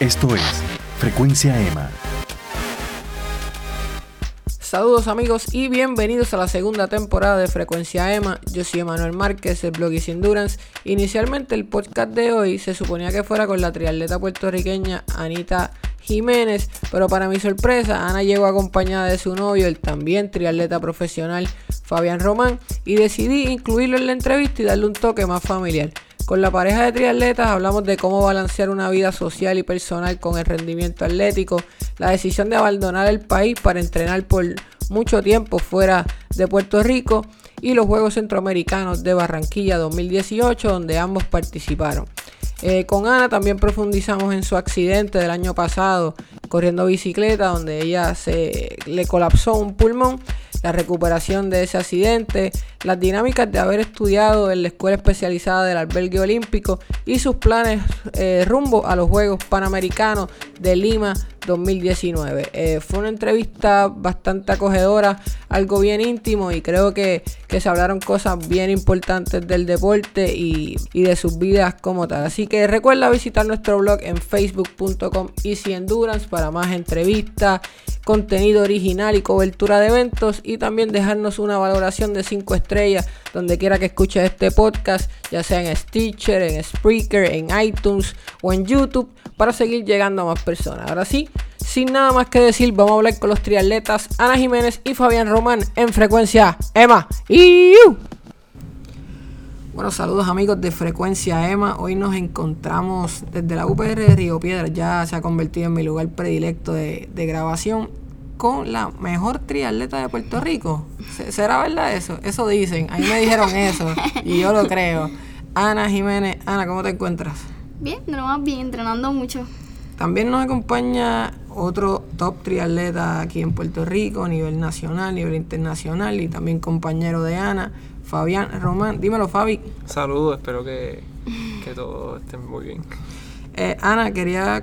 Esto es Frecuencia EMA. Saludos amigos y bienvenidos a la segunda temporada de Frecuencia EMA. Yo soy Emanuel Márquez, el blog Endurance. Inicialmente el podcast de hoy se suponía que fuera con la triatleta puertorriqueña Anita Jiménez, pero para mi sorpresa Ana llegó acompañada de su novio, el también triatleta profesional Fabián Román, y decidí incluirlo en la entrevista y darle un toque más familiar. Con la pareja de triatletas hablamos de cómo balancear una vida social y personal con el rendimiento atlético, la decisión de abandonar el país para entrenar por mucho tiempo fuera de Puerto Rico y los Juegos Centroamericanos de Barranquilla 2018 donde ambos participaron. Eh, con Ana también profundizamos en su accidente del año pasado corriendo bicicleta donde ella se le colapsó un pulmón la recuperación de ese accidente, las dinámicas de haber estudiado en la escuela especializada del albergue olímpico y sus planes eh, rumbo a los Juegos Panamericanos de Lima 2019. Eh, fue una entrevista bastante acogedora, algo bien íntimo y creo que, se hablaron cosas bien importantes del deporte y, y, de sus vidas como tal. Así que recuerda visitar nuestro blog en facebook.com Easy Endurance para más entrevistas, contenido original y cobertura de eventos y también dejarnos una valoración de 5 estrellas donde quiera que escuches este podcast, ya sea en Stitcher, en Spreaker, en iTunes o en YouTube para seguir llegando a más personas. Ahora sí, sin nada más que decir, vamos a hablar con los triatletas Ana Jiménez y Fabián Román en frecuencia Emma. y Bueno, saludos amigos de Frecuencia Emma. Hoy nos encontramos desde la UPR de Río Piedra, ya se ha convertido en mi lugar predilecto de, grabación, con la mejor triatleta de Puerto Rico. ¿Será verdad eso? Eso dicen. A mí me dijeron eso y yo lo creo. Ana Jiménez, Ana, ¿cómo te encuentras? Bien, no más bien, entrenando mucho. También nos acompaña otro top triatleta aquí en Puerto Rico, a nivel nacional, a nivel internacional y también compañero de Ana, Fabián Román. Dímelo, Fabi. Saludos, espero que, que todo esté muy bien. Eh, Ana, quería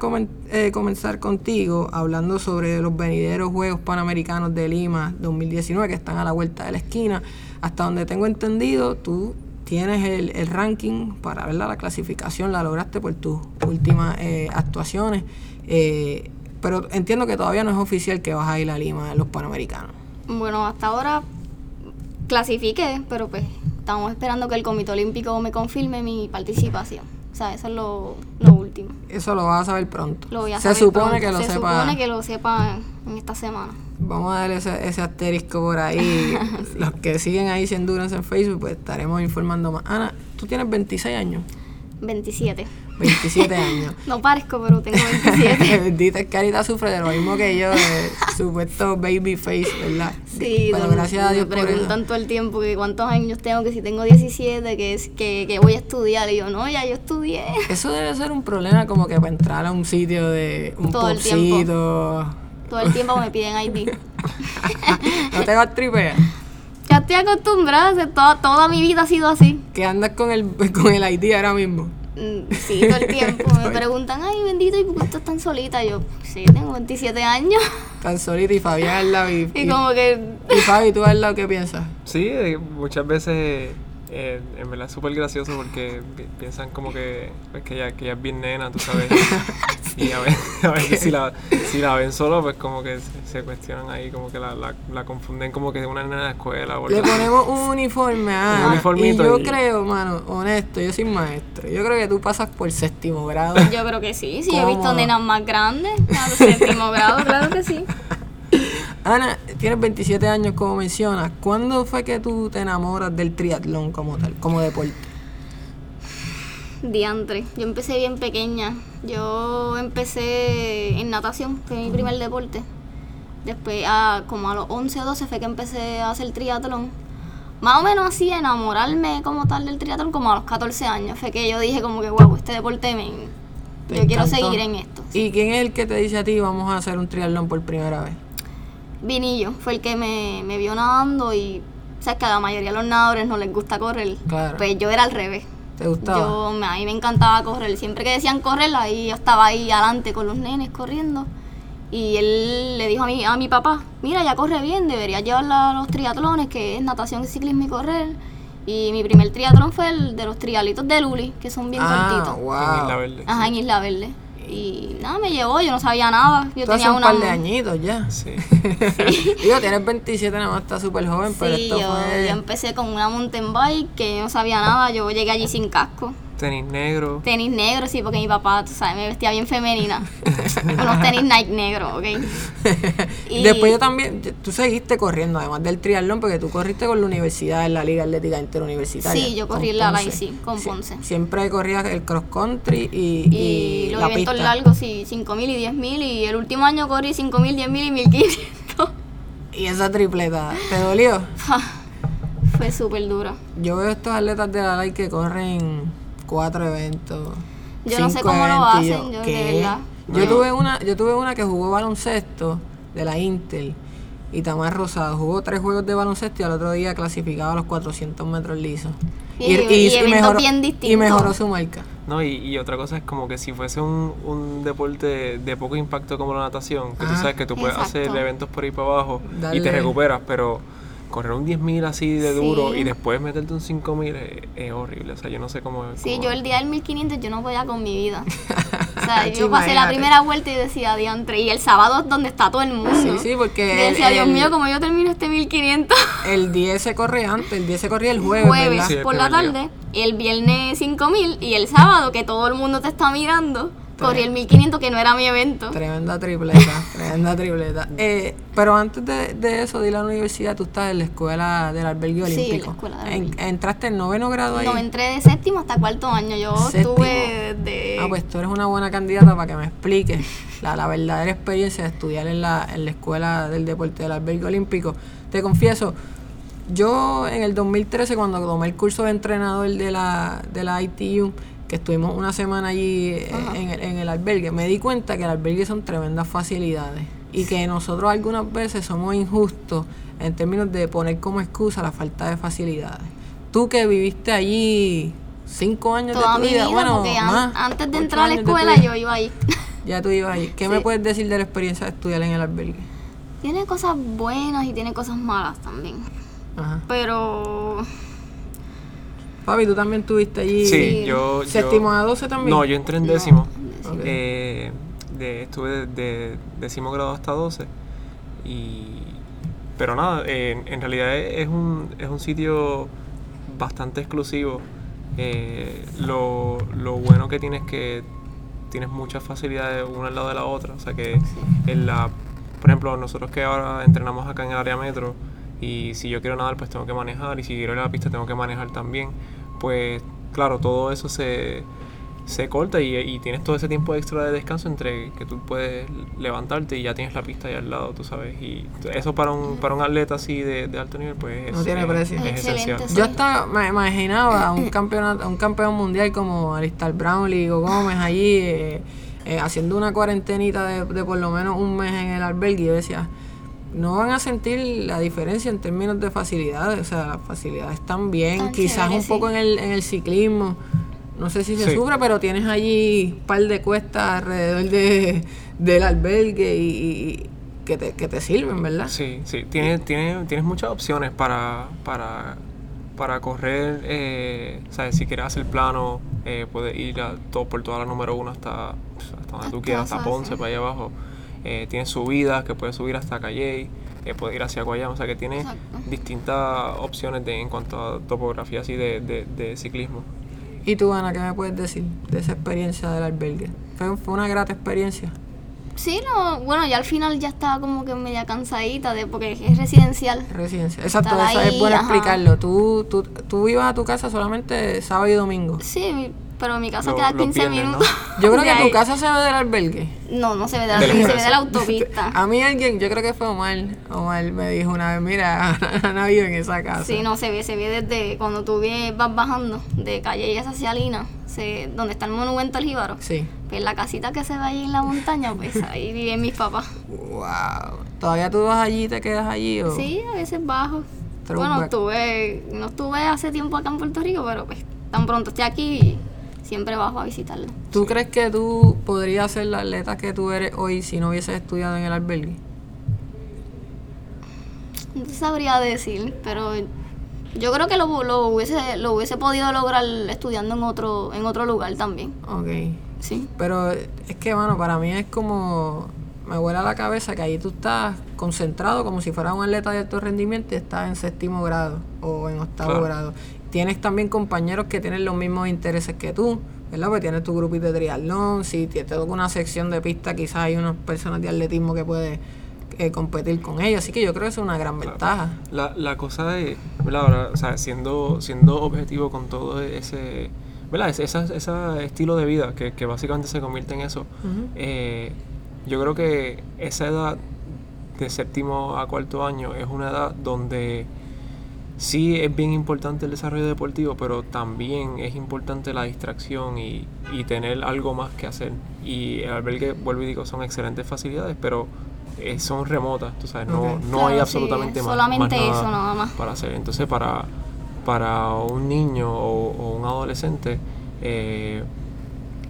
eh, comenzar contigo hablando sobre los venideros Juegos Panamericanos de Lima 2019 que están a la vuelta de la esquina. Hasta donde tengo entendido, tú tienes el, ranking para ver la clasificación, la lograste por tus últimas eh, actuaciones, eh, pero entiendo que todavía no es oficial que vas a ir a Lima en los Panamericanos. Bueno, hasta ahora clasifiqué, pero pues estamos esperando que el Comité Olímpico me confirme mi participación. O sea, eso es lo, último. Eso lo vas a saber pronto. Lo voy a Se supone que lo Se supone que lo sepa en esta semana. Vamos a dar ese, ese asterisco por ahí. Los que siguen ahí sin Endurance en Facebook, pues estaremos informando más. Ana, tú tienes 26 años. 27. 27 años. no parezco, pero tengo 27. Bendita Carita sufre de lo mismo que yo, de supuesto baby face, ¿verdad? Sí, pero gracias a Dios me preguntan todo el tiempo que cuántos años tengo, que si tengo 17, que, es, que, que voy a estudiar. Y yo, no, ya yo estudié. Eso debe ser un problema como que para entrar a un sitio de un todo El tiempo. Todo el tiempo me piden ID. ¿No te vas tripear? Ya estoy acostumbrada, toda, toda mi vida ha sido así. ¿Que andas con el, con el ID ahora mismo? Mm, sí, todo el tiempo. Me preguntan, ay, bendito, ¿y por qué estás tan solita? yo, sí, tengo 27 años. Tan solita y Fabián al lado. Y, y, como que... Y Fabi, ¿tú al lado qué piensas? Sí, muchas veces eh, en verdad es súper gracioso porque piensan como que, pues, que, ella, que ella es bien nena, tú sabes. y a veces, si, la, si la ven solo, pues como que se, cuestionan ahí, como que la, la, confunden como que es una nena de escuela. Le ponemos un uniforme a un y yo creo, mano, honesto, yo soy maestro. Yo creo que tú pasas por séptimo grado. Yo creo que sí, sí, he visto nenas más grandes, claro, séptimo grado, claro que sí. Ana, tienes 27 años como mencionas. ¿Cuándo fue que tú te enamoras del triatlón como tal, como deporte? Diantre. Yo empecé bien pequeña. Yo empecé en natación, fue mi primer deporte. Después, a, como a los 11 o 12 fue que empecé a hacer triatlón. Más o menos así, enamorarme como tal del triatlón, como a los 14 años. Fue que yo dije como que, wow, este deporte me... Yo quiero seguir en esto. ¿Y quién es el que te dice a ti, vamos a hacer un triatlón por primera vez? Vinillo fue el que me, me vio nadando y sabes que a la mayoría de los nadadores no les gusta correr. Pues yo era al revés. ¿Te gustaba? Yo, a mí me encantaba correr. Siempre que decían correr, ahí yo estaba ahí adelante con los nenes corriendo. Y él le dijo a mi, a mi papá, mira, ya corre bien, debería llevarla a los triatlones, que es natación, ciclismo y correr. Y mi primer triatlón fue el de los trialitos de Luli, que son bien ah, cortitos. Wow. En Isla Verde. Ajá, en Isla Verde. Y nada, me llevó, yo no sabía nada. Yo Tú hace tenía un una. par de añitos ya. Sí. Digo, tienes 27, nada más estás súper joven, pero Sí, esto yo, fue... yo empecé con una mountain bike que yo no sabía nada. Yo llegué allí sin casco. Tenis negro. Tenis negros, sí, porque mi papá, tú sabes, me vestía bien femenina. Unos tenis Nike negros, ¿ok? Y- Después yo también, tú seguiste corriendo, además del triatlón, porque tú corriste con la universidad en la Liga Atlética Interuniversitaria. Sí, yo corrí en la Ponce. LAI, sí, con Sie- Ponce. Siempre corrías el cross country y, Y, y los la eventos pista. largos, sí, 5.000 y 10.000. Y el último año corrí 5.000, 10.000 y 1.500. Y esa tripleta, ¿te dolió? Fue súper duro. Yo veo estos atletas de la LAI que corren cuatro eventos. Yo no sé cinco cómo lo hacen, yo de ¿qué? verdad. Yo No. tuve una, yo tuve una que jugó baloncesto de la Intel y Tamar Rosado jugó tres juegos de baloncesto y al otro día clasificaba a los 400 metros lisos. Y- y eventos bien y distintos. mejoró su marca. No, y, y otra cosa es como que si fuese un, un deporte de poco impacto como la natación, que tú Ajá. sabes que tú puedes hacer eventos por ahí para abajo y te recuperas, pero correr un 10.000 así de Sí. duro y después meterte un 5.000 es, es horrible. O sea, yo no sé cómo... Sí, cómo- yo el día del 1500 yo no podía con mi vida. O sea, yo pasé la primera vuelta y decía diantre. Y el sábado es donde está todo el mundo. Sí, sí, porque Yo decía, el- Dios el- mío, como yo termino este 1500 El 10 se corre antes, el 10 se corría el jueves, jueves por la día. tarde, y el viernes 5000 y el sábado que todo el mundo te está mirando, corrí el 1500 que no era mi evento. Tremenda tripleta, tremenda tripleta. Eh, pero antes de, de eso, de ir a la universidad, tú estás en la escuela del albergue Sí, en la olímpico. escuela del En- albergue. entraste en noveno grado ahí. No, entré de séptimo hasta cuarto año. Yo Séptimo. estuve de... Ah, pues tú eres una buena candidata para que me expliques la, la verdadera experiencia de estudiar en la, en la escuela del deporte del albergue olímpico. Te confieso, yo en el 2013 cuando tomé el curso de entrenador de la, de la ITU, que estuvimos una semana allí eh, en el, en el albergue, me di cuenta que el albergue son tremendas facilidades y que nosotros algunas veces somos injustos en términos de poner como excusa la falta de facilidades. Tú que viviste allí cinco años toda de tu mi vida, bueno, an- más, antes de entrar a la escuela vida. yo iba ahí. Ya tú ibas ahí. ¿Qué Sí. me puedes decir de la experiencia de estudiar en el albergue? tiene cosas buenas y tiene cosas malas también. Ajá. Pero Papi, tú también estuviste allí. Sí, yo... yo- ¿Séptimo a 12 también? No, yo entré en décimo. Eh, de, estuve de, de décimo grado hasta 12. Y, pero nada, eh, en realidad es un, es un sitio bastante exclusivo. Eh, lo, lo bueno que tienes es que tienes muchas facilidades una al lado de la otra. O sea que en la, por ejemplo, nosotros que ahora entrenamos acá en el área metro y si yo quiero nadar pues tengo que manejar y si quiero ir a la pista tengo que manejar también. Pues claro, todo eso se, se corta y, y tienes todo ese tiempo extra de descanso entre que tú puedes levantarte y ya tienes la pista ahí al lado, tú sabes. Y eso para un, para un atleta así de, de alto nivel pues No es, tiene precio. es esencial. sí. Yo hasta me imaginaba un campeonato, un campeón mundial como Alistar Brownlee, Ligo Gómez allí eh, eh, haciendo una cuarentenita de, de por lo menos un mes en el albergue y yo decía, no van a sentir la diferencia en términos de facilidades, o sea, las facilidades están bien, Tan quizás chévere, un poco sí. en el, en el ciclismo, no sé si se Sí. sufre, pero tienes allí un par de cuestas alrededor de, del albergue y, que, te, que te sirven, ¿verdad? Sí, sí, tienes, tienes, tienes muchas opciones para, para, para correr, eh, ¿sabes? Si quieres hacer plano, eh, puedes ir a todo, por toda la número uno hasta, hasta donde tú quieras, hasta. Ponce, para allá abajo. Eh, tienes subidas que puedes subir hasta Calley, eh, puedes ir hacia Guayama, o sea que Exacto. distintas opciones de, en cuanto a topografía así de, de, de ciclismo. ¿Y tú, Ana, qué me puedes decir de esa experiencia del albergue? ¿Fue, fue una grata experiencia? sí, no, bueno, ya al final ya estaba como que media cansadita de porque es residencial. Residencia. Exacto, eso es bueno ajá. explicarlo. Tú, tú, tú ibas a tu casa solamente sábado y domingo. Sí, pero mi casa Lo- queda los 15 viernes, ¿no? minutos. Yo creo que tu casa se ve del albergue. No, no se ve de la, De la se ve de la autopista. A mí alguien, yo creo que fue Omar, Omar me dijo una vez, mira, Ana vive en esa casa. Sí, no, se ve, se ve desde cuando tú vas bajando de calle hacia Lina, se, donde está el monumento al Jíbaro. Sí. Pues la casita que se ve ahí en la montaña, pues ahí viven mis papás. Wow. ¿Todavía tú vas allí y te quedas allí? O? Sí, a veces bajo. Bueno, estuve, no estuve hace tiempo acá en Puerto Rico, pero pues tan pronto esté aquí, siempre bajo a visitarlo. ¿Tú crees que tú podrías ser la atleta que tú eres hoy si no hubieses estudiado en el albergue? No sabría decir, pero yo creo que lo, lo hubiese, lo hubiese podido lograr estudiando en otro, en otro lugar también. Ok. Sí. Pero es que, bueno, para mí es como. Me vuela la cabeza que ahí tú estás concentrado como si fueras un atleta de alto rendimiento y estás en séptimo grado o en octavo Claro. grado. Tienes también compañeros que tienen los mismos intereses que tú, ¿verdad? Porque tienes tu grupito de triatlón, si te, toca una sección de pista, quizás hay unas personas de atletismo que puedes eh, competir con ellos. Así que yo creo que eso es una gran Claro. ventaja. La, la cosa de, ¿verdad? Ahora, o sea, siendo, siendo objetivo con todo ese, ¿verdad? Ese, ese estilo de vida que, que básicamente se convierte en eso, eh, yo creo que esa edad de séptimo a cuarto año es una edad donde sí es bien importante el desarrollo deportivo, pero también es importante la distracción y, y tener algo más que hacer. Y el albergue, vuelvo y digo, son excelentes facilidades, pero eh, son remotas, tú sabes, no, no hay absolutamente sí, más, solamente más eso nada más. para hacer. Entonces, para, para un niño o, o un adolescente, eh,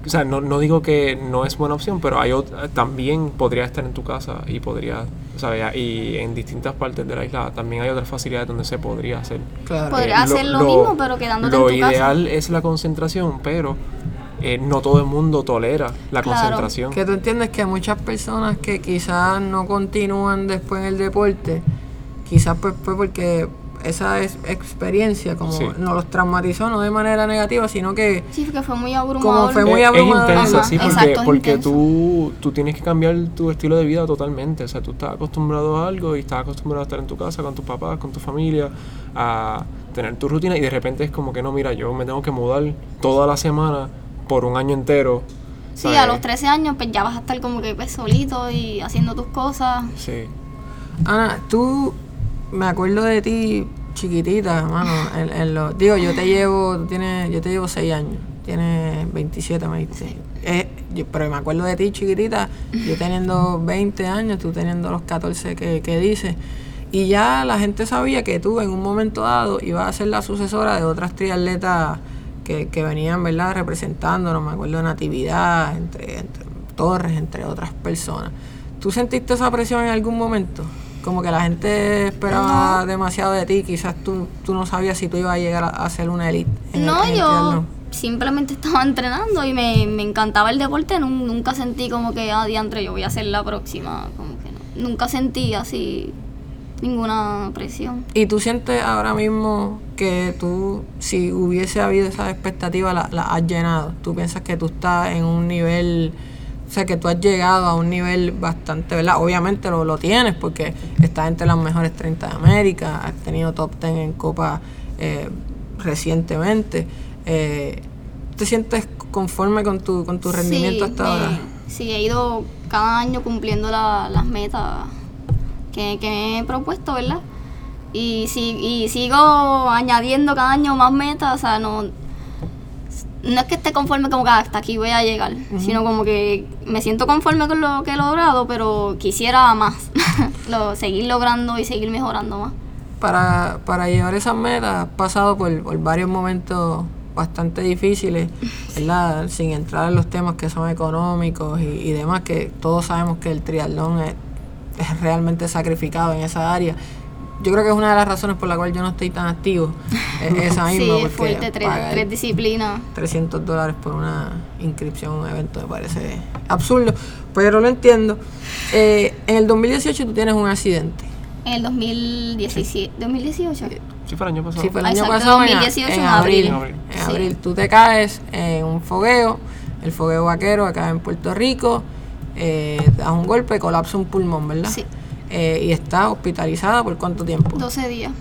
o sea, no, no digo que no es buena opción, pero hay ot- también podría estar en tu casa y podría, sea, y en distintas partes de la isla también hay otras facilidades donde se podría hacer. Claro. Podría hacer lo mismo, pero quedándote lo en tu casa. ideal es la concentración, pero eh, no todo el mundo tolera la Claro. concentración. Que tú entiendes que muchas personas que quizás no continúan después en el deporte, quizás pues fue porque esa es experiencia como Sí. nos los traumatizó, no de manera negativa, sino que Sí, que fue muy abrumador. fue muy Es- abrumador. Es intensa, sí, porque, exacto, es porque intenso. tú, tú tienes que cambiar tu estilo de vida totalmente. O sea, tú estás acostumbrado a algo y estás acostumbrado a estar en tu casa con tus papás, con tu familia, a tener tu rutina y de repente es como que no, mira, yo me tengo que mudar toda la semana por un año entero. Sí, ¿sabes? a los 13 años pues ya vas a estar como que pues, solito y haciendo tus cosas. Sí. Ana, tú me acuerdo de ti chiquitita, mano, en, digo, yo te llevo, tú tienes, yo te llevo 6 años, tienes 27, me dijiste. Eh, yo- pero me acuerdo de ti chiquitita, yo teniendo 20 años, tú teniendo los 14 que, que dices. Y ya la gente sabía que tú en un momento dado ibas a ser la sucesora de otras triatletas que, que venían, ¿verdad?, representándonos. Me acuerdo de Natividad, entre, entre Torres, entre otras personas. ¿Tú sentiste esa presión en algún momento? Como que la gente esperaba No. demasiado de ti, quizás tú, tú no sabías si tú ibas a llegar a, a ser una elite. en No, el yo simplemente estaba entrenando y me, me encantaba el deporte. Nun- Nunca sentí como que, ah, diantre, yo voy a ser la próxima. Como que no. Nunca sentí así ninguna presión. ¿Y tú sientes ahora mismo que tú, si hubiese habido esa expectativa, la, la has llenado? ¿Tú piensas que tú estás en un nivel, o sea, que tú has llegado a un nivel bastante, ¿verdad? Obviamente lo, lo tienes porque estás entre las mejores 30 de América, has tenido top 10 en Copa eh, recientemente. Eh, ¿Te sientes conforme con tu, con tu rendimiento Sí, hasta ahora? Sí, he ido cada año cumpliendo la- las metas que, que me he propuesto, ¿verdad? Y, si, y sigo añadiendo cada año más metas, o sea, no, no es que esté conforme como que "Ah, hasta aquí voy a llegar, sino como que me siento conforme con lo que he logrado, pero quisiera más, lo, seguir logrando y seguir mejorando más. para, para llevar esas metas has pasado por, por varios momentos bastante difíciles, ¿verdad? Sin entrar en los temas que son económicos y, y demás, que todos sabemos que el triatlón es, es realmente sacrificado en esa área. Yo creo que es una de las razones por la cual yo no estoy tan activo. es esa Sí, misma, porque fuerte, tres, disciplinas. 300 dólares por una inscripción a un evento me parece absurdo, pero lo entiendo. Eh, en el 2018 tú tienes un accidente. En el 2017, 2018. Sí, fue el año pasado. Sí, fue el año exacto, pasado en, 2018 en en abril. abril. En Sí. abril tú te caes en un fogueo, el fogueo vaquero acá en Puerto Rico, eh, das un golpe, colapsa un pulmón, ¿verdad? Sí. Eh, y está hospitalizada por cuánto tiempo? 12 días.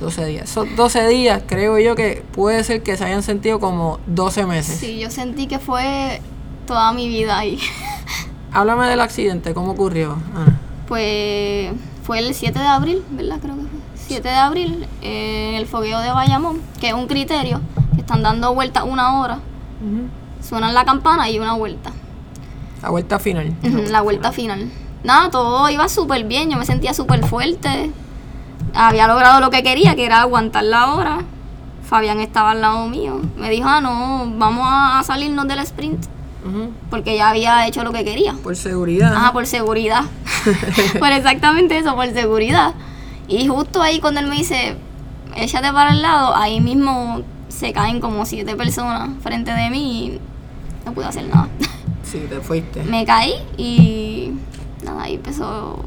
12 días. Esos 12 días creo yo que puede ser que se hayan sentido como 12 meses. Sí, yo sentí que fue toda mi vida ahí. Háblame del accidente, ¿cómo ocurrió? Ana? Pues fue el 7 de abril, ¿verdad? Creo que fue. 7 de abril, eh, en el fogueo de Bayamón, que es un criterio, que están dando vueltas una hora. Suenan la campana y una vuelta. La vuelta final. La vuelta final. Nada, todo iba súper bien, yo me sentía súper fuerte. Había logrado lo que quería, que era aguantar la hora. Fabián estaba al lado mío. Me dijo, ah, no, vamos a salirnos del sprint. Porque ya había hecho lo que quería. Por seguridad. Ajá, por seguridad. por exactamente eso, por seguridad. Y justo ahí cuando él me dice, échate para el lado, ahí mismo se caen como siete personas frente de mí y no pude hacer nada. Sí, te fuiste. Me caí y nada, ahí empezó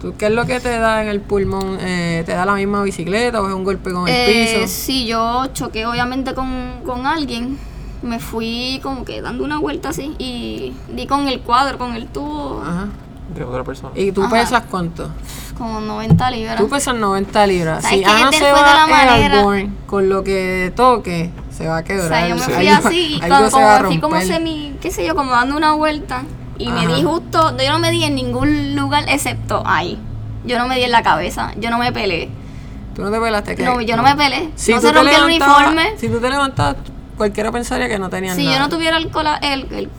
¿Tú qué es lo que te da en el pulmón? Eh, ¿Te da la misma bicicleta o es un golpe con el Eh, piso? sí, yo choqué obviamente con, con alguien. Me fui como que dando una vuelta así y di con el cuadro, con el tubo, Ajá. De otra persona. ¿Y tú Ajá. pesas cuánto? como 90 libras. Tú pesas 90 libras. ¿Sabes Si? Ana se de va manera- Airborne con lo que toque, se va a O quebrar. sea, yo me fui Algo- así, y algo cuando, se como va a me fui como semi, qué sé yo, como dando una vuelta. Y me di justo, yo no me di en ningún lugar excepto ahí. Yo no me di en la cabeza, yo no me peleé. Tú no te pelaste que No, yo no me peleé. Si no se rompió el uniforme. Si tú te levantabas, cualquiera pensaría que no tenías Si nada. yo no tuviera el, cola- el, el,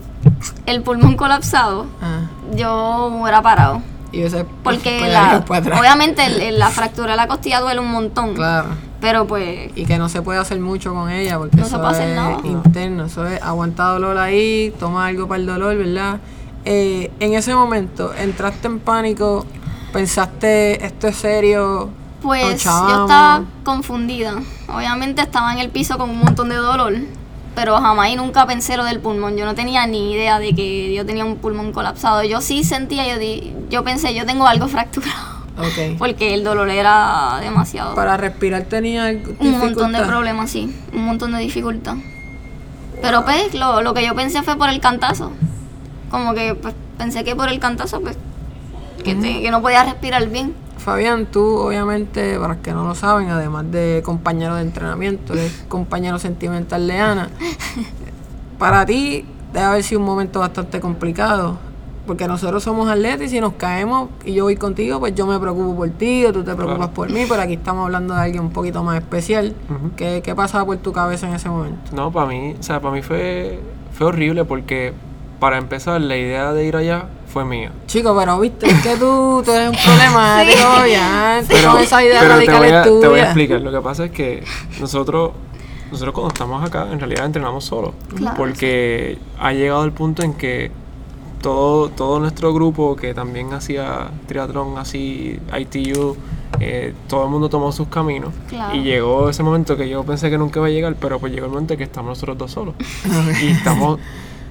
el pulmón colapsado, Ah, yo me hubiera parado. y ese Porque pues, la, obviamente el- la fractura de la costilla duele un montón. Claro. Pero pues Y que no se puede hacer mucho con ella porque No se eso puede hacer es nada. interno, eso es aguantar dolor ahí, toma algo para el dolor, ¿verdad? Eh, en ese momento, ¿entraste en pánico? ¿Pensaste, esto es serio? Pues yo estaba confundida. Obviamente estaba en el piso con un montón de dolor, pero jamás y nunca pensé lo del pulmón. Yo no tenía ni idea de que yo tenía un pulmón colapsado. Yo sí sentía, yo, di- yo pensé, yo tengo algo fracturado, Ok. porque el dolor era demasiado. Para respirar tenía Un montón de problemas, sí, un montón de dificultad. Pero pues lo, lo que yo pensé fue por el cantazo. Como que pues, pensé que por el cantazo, pues, que, te- que no podía respirar bien. Fabián, tú obviamente, para los que no lo saben, además de compañero de entrenamiento, eres compañero sentimental de Ana. Para ti debe haber sido un momento bastante complicado, porque nosotros somos atletas y si nos caemos y yo voy contigo, pues yo me preocupo por ti o tú te preocupas Claro. por mí, pero aquí estamos hablando de alguien un poquito más especial. ¿Qué, ¿Qué pasaba por tu cabeza en ese momento? No, para mí, o sea, para mí fue, fue horrible porque para empezar la idea de ir allá fue mía. Chico, pero viste, es que tú, tú eres un problemático, ya, Pero, con esa idea pero te, radical voy a, te voy a explicar. Lo que pasa es que nosotros, nosotros cuando estamos acá, en realidad entrenamos solos. Claro. Porque ha llegado el punto en que todo, todo nuestro grupo que también hacía triatlón así, ITU, eh, todo el mundo tomó sus caminos. Claro. Y llegó ese momento que yo pensé que nunca iba a llegar, pero pues llegó el momento en que estamos nosotros dos solos. y estamos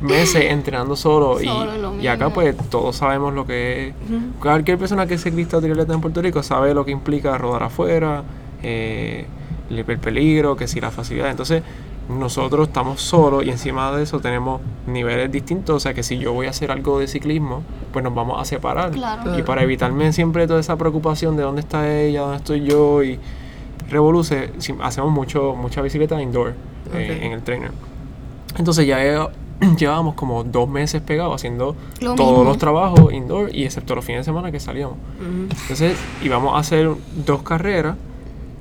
meses entrenando solos. y- Solo, lo y, acá pues todos sabemos lo que es. Cualquier persona que se crista triatleta en Puerto Rico sabe lo que implica rodar afuera, eh, el, el peligro, que si la facilidad. Entonces nosotros estamos solos y encima de eso tenemos niveles distintos. O sea que si yo voy a hacer algo de ciclismo, pues nos vamos a separar. Claro. Y para evitarme siempre toda esa preocupación de dónde está ella, dónde estoy yo y Revoluce, hacemos mucho, mucha bicicleta indoor eh, Ok. en el trainer. Entonces ya he- llevábamos como dos meses pegados haciendo Lo todos mismo. los trabajos indoor y excepto los fines de semana que salíamos. Entonces íbamos a hacer dos carreras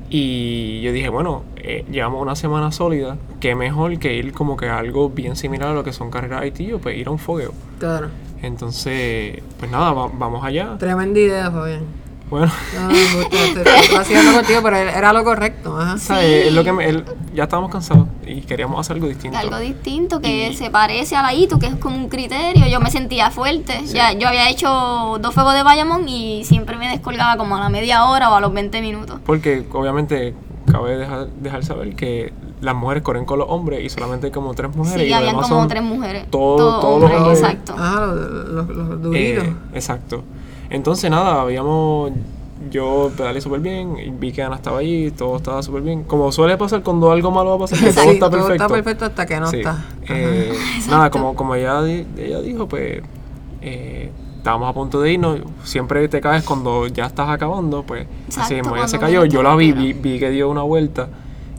y yo dije, bueno, eh, llevamos una semana sólida, qué mejor que ir como que a algo bien similar a lo que son carreras IT, pues ir a un fogueo. Claro. Entonces, pues nada, va- vamos allá. Tremenda idea, Fabián. Bueno, No, haciendo contigo, pero era lo correcto. Ajá. ¿sabes? Es lo que me- el- ya estábamos cansados y queríamos hacer algo distinto. Algo distinto que Y- se parece a la ITU, que es como un criterio. Yo me sentía fuerte. Ya, yo había hecho dos fuegos de Bayamón y siempre me descolgaba como a la media hora o a los 20 minutos. Porque obviamente cabe dejar, dejar saber que las mujeres corren con los hombres y solamente hay como tres mujeres. Sí, y habían como tres mujeres. todo- Todos todos los hombres, exacto. Ajá, los, los, los duritos. Eh, exacto. Entonces, nada, habíamos. Yo pedalé súper bien, y vi que Ana estaba allí, todo estaba súper bien. Como suele pasar cuando algo malo va a pasar, que todo Sí, está todo perfecto. está perfecto hasta que no Sí. está. Eh, nada, como, como ella, ella dijo, pues eh, estábamos a punto de irnos. Siempre te caes cuando ya estás acabando, pues así Exacto, mismo ella se cayó. Yo la vi, vi, vi que dio una vuelta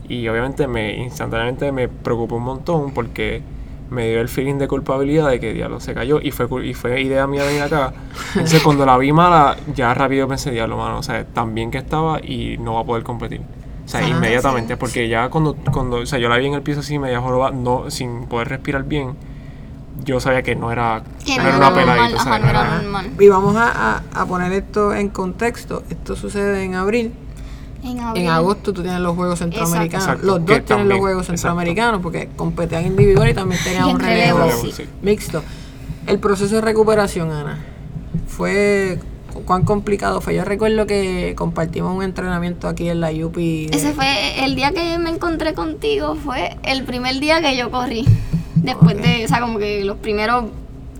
y obviamente me instantáneamente me preocupó un montón porque me dio el feeling de culpabilidad de que diablo se cayó y fue y fue idea mía venir acá. Entonces cuando la vi mala, ya rápido pensé, diablo, mano, o sea, tan bien que estaba y no va a poder competir. O sea, Ajá, inmediatamente, sí. porque ya cuando, cuando, o sea, yo la vi en el piso así media joroba, no, sin poder respirar bien, yo sabía que no era, Que no era una peladita. Y vamos a- a poner esto en contexto. Esto sucede en abril. En, abril. En agosto tú tienes los Juegos Centroamericanos. Exacto, Los que dos tienen también, los Juegos exacto. Centroamericanos porque competían individual y también tenían Y un relevo, relevo, sí. sí. mixto. El proceso de recuperación, Ana, fue cuán complicado fue. Yo recuerdo que compartimos un entrenamiento aquí en la UP. de- Ese fue el día que me encontré contigo, fue el primer día que yo corrí. Después de, o sea, como que los primeros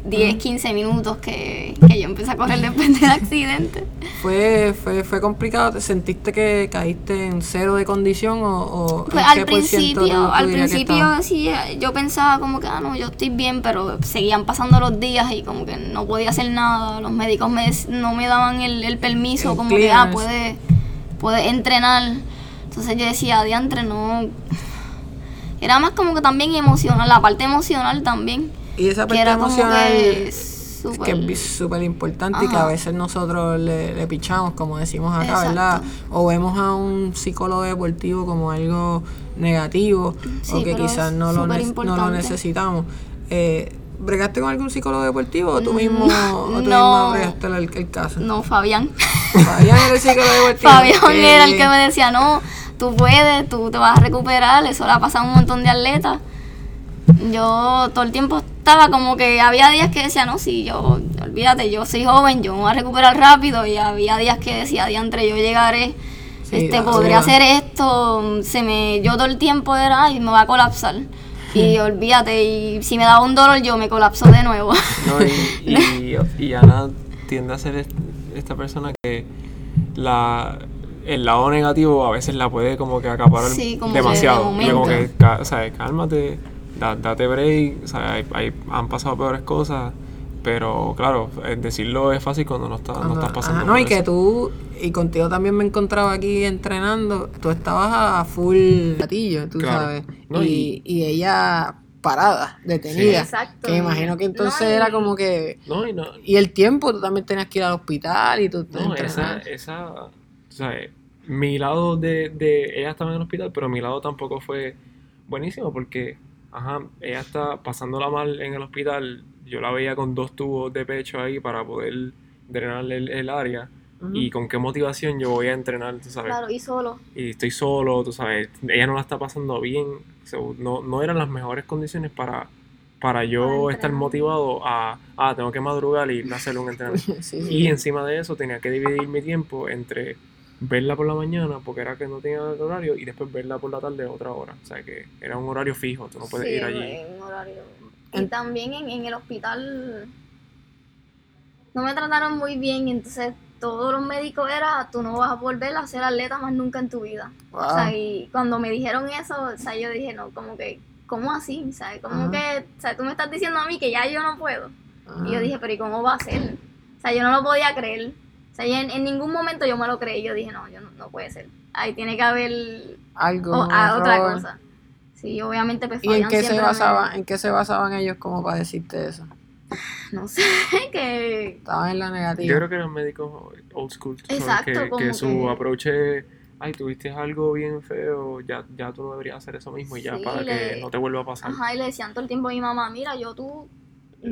10, 15 minutos que, que yo empecé a correr después del accidente. ¿Fue, fue, fue complicado? ¿Te sentiste que caíste en cero de condición o, o Pues al principio, al principio estabas? sí, eh, yo pensaba como que, ah, no, yo estoy bien, pero seguían pasando los días y como que no podía hacer nada. Los médicos me, no me daban el, el permiso, El como que, ah, puede, puede entrenar. Entonces yo decía, diantre, no. Era más como que también emocional, la parte emocional también. Y esa Que parte emocional que es súper- que importante y que a veces nosotros le, le pichamos, como decimos acá, Exacto. ¿verdad? O vemos a un psicólogo deportivo como algo negativo Sí, o que quizás no lo, no lo necesitamos. Eh, ¿Bregaste con algún psicólogo deportivo o tú mismo, o tú mismo no. bregaste el, el caso? No, Fabián. Fabián era el psicólogo deportivo. Fabián Qué era el que me decía, no, tú puedes, tú te vas a recuperar, eso le ha pasado a un montón de atletas. Yo todo el tiempo estaba como que había días que decía, no, sí, yo, olvídate, yo soy joven, yo me voy a recuperar rápido, y había días que decía, diantre, yo llegaré, Sí, este, duda. hacer esto, se me, yo todo el tiempo era, ay, me va a colapsar. Y olvídate, y si me daba un dolor yo me colapso de nuevo. No, y, y, y Ana tiende a ser est- esta persona que la, el lado negativo a veces la puede como que acaparar Sí, como que demasiado. de Y como que, o sea, cálmate, da- date break, o sea, hay- hay- han pasado peores cosas, pero claro, eh, decirlo es fácil cuando no, está, no estás pasando ajá, no, por y que eso. tú, y contigo también me encontraba aquí entrenando, tú estabas a full gatillo, tú Claro. sabes, No, y, y ella parada, detenida. Sí, exacto. Que me imagino que entonces No, y- era como que... No, y no, Y el tiempo, tú también tenías que ir al hospital y tú No, esa, esa, o sea, mi lado de, de, ella estaba en el hospital, pero mi lado tampoco fue buenísimo porque, ajá, ella está pasándola mal en el hospital, yo la veía con dos tubos de pecho ahí para poder drenar el, el área. Y con qué motivación yo voy a entrenar, tú sabes, Claro, y solo. y estoy solo, tú sabes, ella no la está pasando bien, so, no, no eran las mejores condiciones para... Para yo estar motivado a, ah, tengo que madrugar y hacer un entrenamiento. Sí, sí. Y encima de eso tenía que dividir mi tiempo entre verla por la mañana, porque era que no tenía el horario, y después verla por la tarde otra hora. O sea que era un horario fijo, tú no puedes Sí, ir allí. en horario. Y también en, en el hospital no me trataron muy bien, y entonces todos los médicos era, tú no vas a volver a ser atleta más nunca en tu vida. Wow. O sea, y cuando me dijeron eso, o sea, yo dije, no, como que, ¿cómo así? ¿Sabes? Como que, o sea, tú me estás diciendo a mí que ya yo no puedo. Y yo dije, pero ¿y cómo va a ser? O sea, yo no lo podía creer. O sea, en, en ningún momento yo me lo creí. Yo dije, no, yo no, no puede ser. Ahí tiene que haber Algo, o- a otra error. cosa. Sí, obviamente pues ¿Y en qué se me- basaba, en qué se basaban ellos como para decirte eso? No sé, que... Estaban en la negativa. Yo creo que eran médicos old school. Exacto, que, como que su que- approach es, ay, tuviste algo bien feo, ya, ya tú no deberías hacer eso mismo y ya Sí, para le- que no te vuelva a pasar. Ajá, y le decían todo el tiempo a mi mamá, mira, yo tú...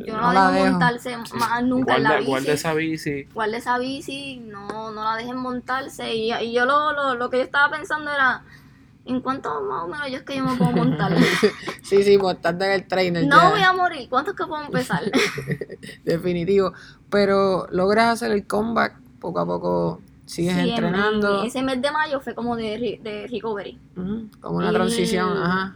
Yo no, No la dejo dejo. montarse Sí. más nunca en la guarda, bici. guarda esa bici. guarda esa bici, no, no la dejen montarse. Y, y yo lo, lo, lo que yo estaba pensando era, ¿en cuánto más o menos yo es que yo me puedo montar? Sí, sí, estar en el trainer. no ya. voy a morir, ¿cuánto es que puedo empezar? Definitivo. Pero logras hacer el comeback poco a poco. Sigues Sí, entrenando. en ese mes de mayo fue como de, re- de recovery. Como una Y- transición. Ajá.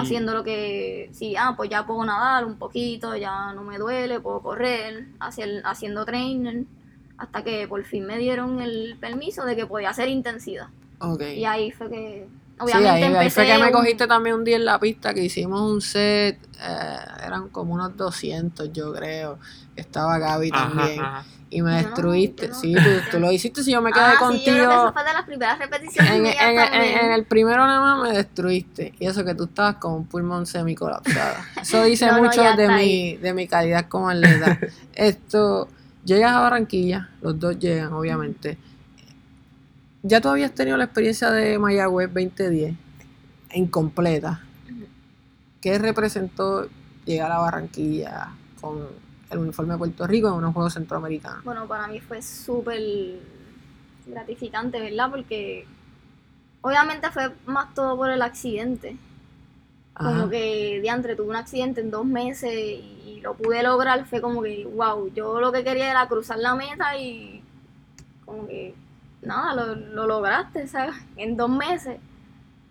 Haciendo lo que, sí, ah, pues ya puedo nadar un poquito, ya no me duele, puedo correr, hacer, haciendo training, hasta que por fin me dieron el permiso de que podía hacer intensidad. Ok. Y ahí fue que, Sí, obviamente ahí, ahí fue que empecé me un- cogiste también un día en la pista que hicimos un set, eh, eran como unos 200 yo creo, estaba Gaby Ajá, también ajá. Y me no, destruiste, no. sí, tú, tú lo hiciste, si yo me quedé Ah, sí, yo contigo, creo que esa fue de las primeras repeticiones en, mías en- en- también. en el primero nada más me destruiste. Y eso que tú estabas con un pulmón semicolapsado, eso dice No, mucho de mi, de mi calidad como atleta, esto, llegas a Barranquilla, los dos llegan obviamente, ya tú habías tenido la experiencia de Mayagüez 2010, incompleta. ¿Qué representó llegar a Barranquilla con el uniforme de Puerto Rico en unos Juegos Centroamericanos? Bueno, para mí fue súper gratificante, ¿verdad? Porque obviamente fue más todo por el accidente. Ajá. Como que diantre, tuve un accidente en dos meses y lo pude lograr. Fue como que, wow, yo lo que quería era cruzar la meta y como que, nada, lo, lo lograste, ¿sabes? En dos meses.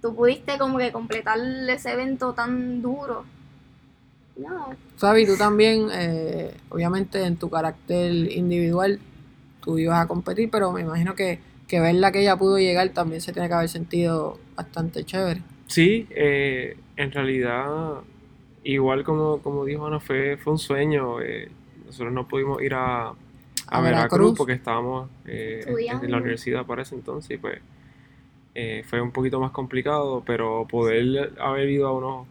Tú pudiste como que completar ese evento tan duro. No, Fabi, tú también, eh, obviamente en tu carácter individual, tú ibas a competir, pero me imagino que, que verla que ella pudo llegar también se tiene que haber sentido bastante chévere. Sí, eh, en realidad, igual como, como dijo Ana, fue, fue un sueño. eh, nosotros no pudimos ir a, a, A Veracruz, Veracruz. porque estábamos eh, en la universidad para ese entonces y pues eh, fue un poquito más complicado, pero poder haber ido a unos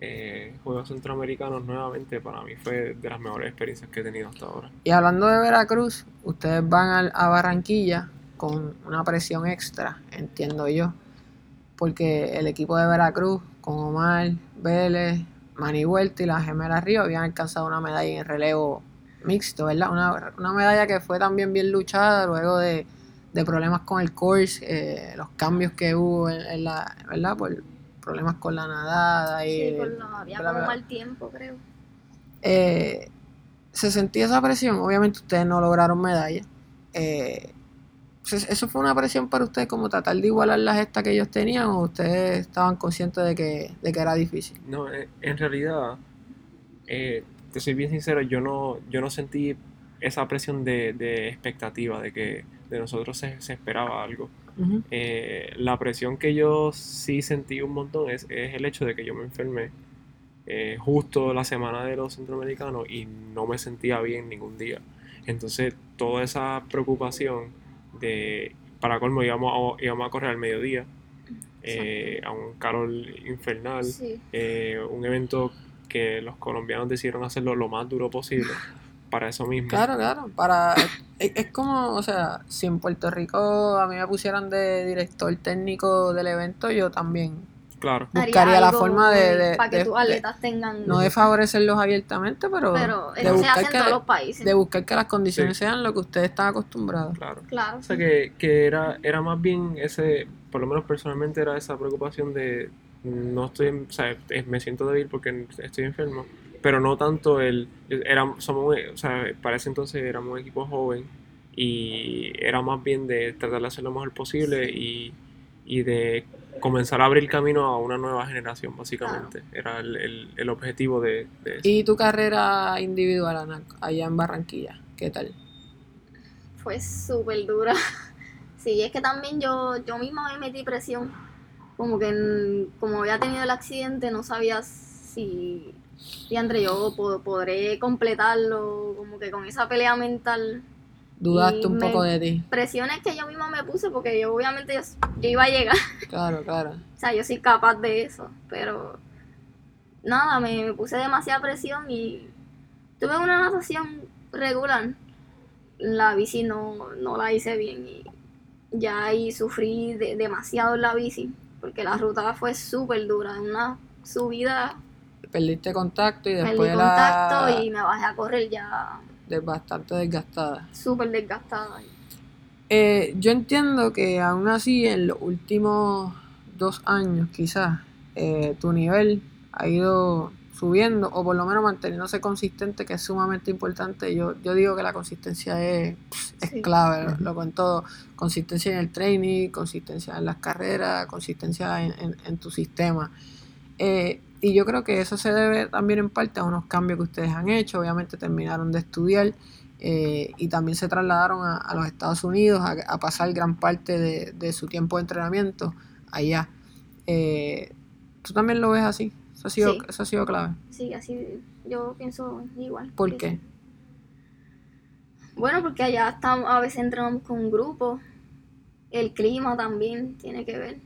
eh, Juegos Centroamericanos nuevamente para mí fue de las mejores experiencias que he tenido hasta ahora. Y hablando de Veracruz, ustedes van a, Barranquilla con una presión extra, entiendo yo, porque el equipo de Veracruz, con Omar, Vélez, Manny Huerta y la Gemela Río, habían alcanzado una medalla en el relevo mixto, ¿verdad? Una, una medalla que fue también bien luchada luego de, de problemas con el course, eh, los cambios que hubo en, la, ¿verdad? Problemas con la nadada y... sí, lo, había bla, como bla. mal tiempo, creo. Eh, se sentía esa presión. Obviamente ustedes no lograron medalla. Eh, ¿eso- ¿Eso fue una presión para ustedes como tratar de igualar las gestas que ellos tenían o ustedes estaban conscientes de que, de que era difícil? No, eh, en realidad, eh, te soy bien sincero, yo no, yo no sentí esa presión de, de expectativa, de que de nosotros se, se esperaba algo. Eh, la presión que yo sí sentí un montón es, es el hecho de que yo me enfermé eh, justo la semana de los centroamericanos y no me sentía bien ningún día. Entonces, toda esa preocupación de, para colmo, íbamos a, íbamos a correr al mediodía, eh, a un calor infernal Sí. un evento que los colombianos decidieron hacerlo lo más duro posible para eso mismo. Claro, claro. Para, es, es como, o sea, si en Puerto Rico a mí me pusieran de director técnico del evento, yo también Claro, buscaría la forma de, de- para que de- tus de- atletas tengan. no de favorecerlos abiertamente, pero, pero de, eso se buscar hace en que, todos los países. de buscar que las condiciones Sí. sean lo que ustedes están acostumbrados. claro. Claro. O sea que, que era, era más bien ese, por lo menos personalmente era esa preocupación de no estoy, en- o sea, me siento débil porque estoy enfermo, pero no tanto el, era, somos, o sea, para ese entonces éramos un equipo joven y era más bien de tratar de hacer lo mejor posible y, y de comenzar a abrir camino a una nueva generación, básicamente. Era el, el- el objetivo de, de eso. ¿Y tu carrera individual, Ana, allá en Barranquilla? ¿Qué tal? Fue súper dura. Sí, es que también yo, yo misma me metí presión. Como que en- como había tenido el accidente, no sabía si, si entre yo po- podré completarlo, como que con esa pelea mental. Dudaste Y un poco de ti. Presiones que yo misma me puse porque yo obviamente yo, yo iba a llegar. Claro, claro. O sea, yo soy capaz de eso, pero nada, me, me puse demasiada presión y tuve una natación regular. La bici no, no la hice bien y ya ahí sufrí de- demasiado en la bici, porque la ruta fue súper dura, una subida, Perdiste contacto y perdí después contacto la y me bajé a correr ya bastante desgastada. súper desgastada. Eh, yo entiendo que aún así en los últimos dos años quizás eh, tu nivel ha ido subiendo o por lo menos manteniéndose consistente que es sumamente importante. Yo, yo digo que la consistencia es, es Sí. clave, lo, lo cuento, consistencia en el training, consistencia en las carreras, consistencia en, en- en tu sistema. Eh, y yo creo que eso se debe también en parte a unos cambios que ustedes han hecho. Obviamente terminaron de estudiar eh, y también se trasladaron a, a los Estados Unidos a, a pasar gran parte de, de su tiempo de entrenamiento allá. Eh, ¿Tú también lo ves así? Eso ha sido, Sí. eso ha sido clave. Sí, así yo pienso igual. ¿Por qué? Bueno, porque allá estamos, a veces entrenamos con un grupo. El clima también tiene que ver.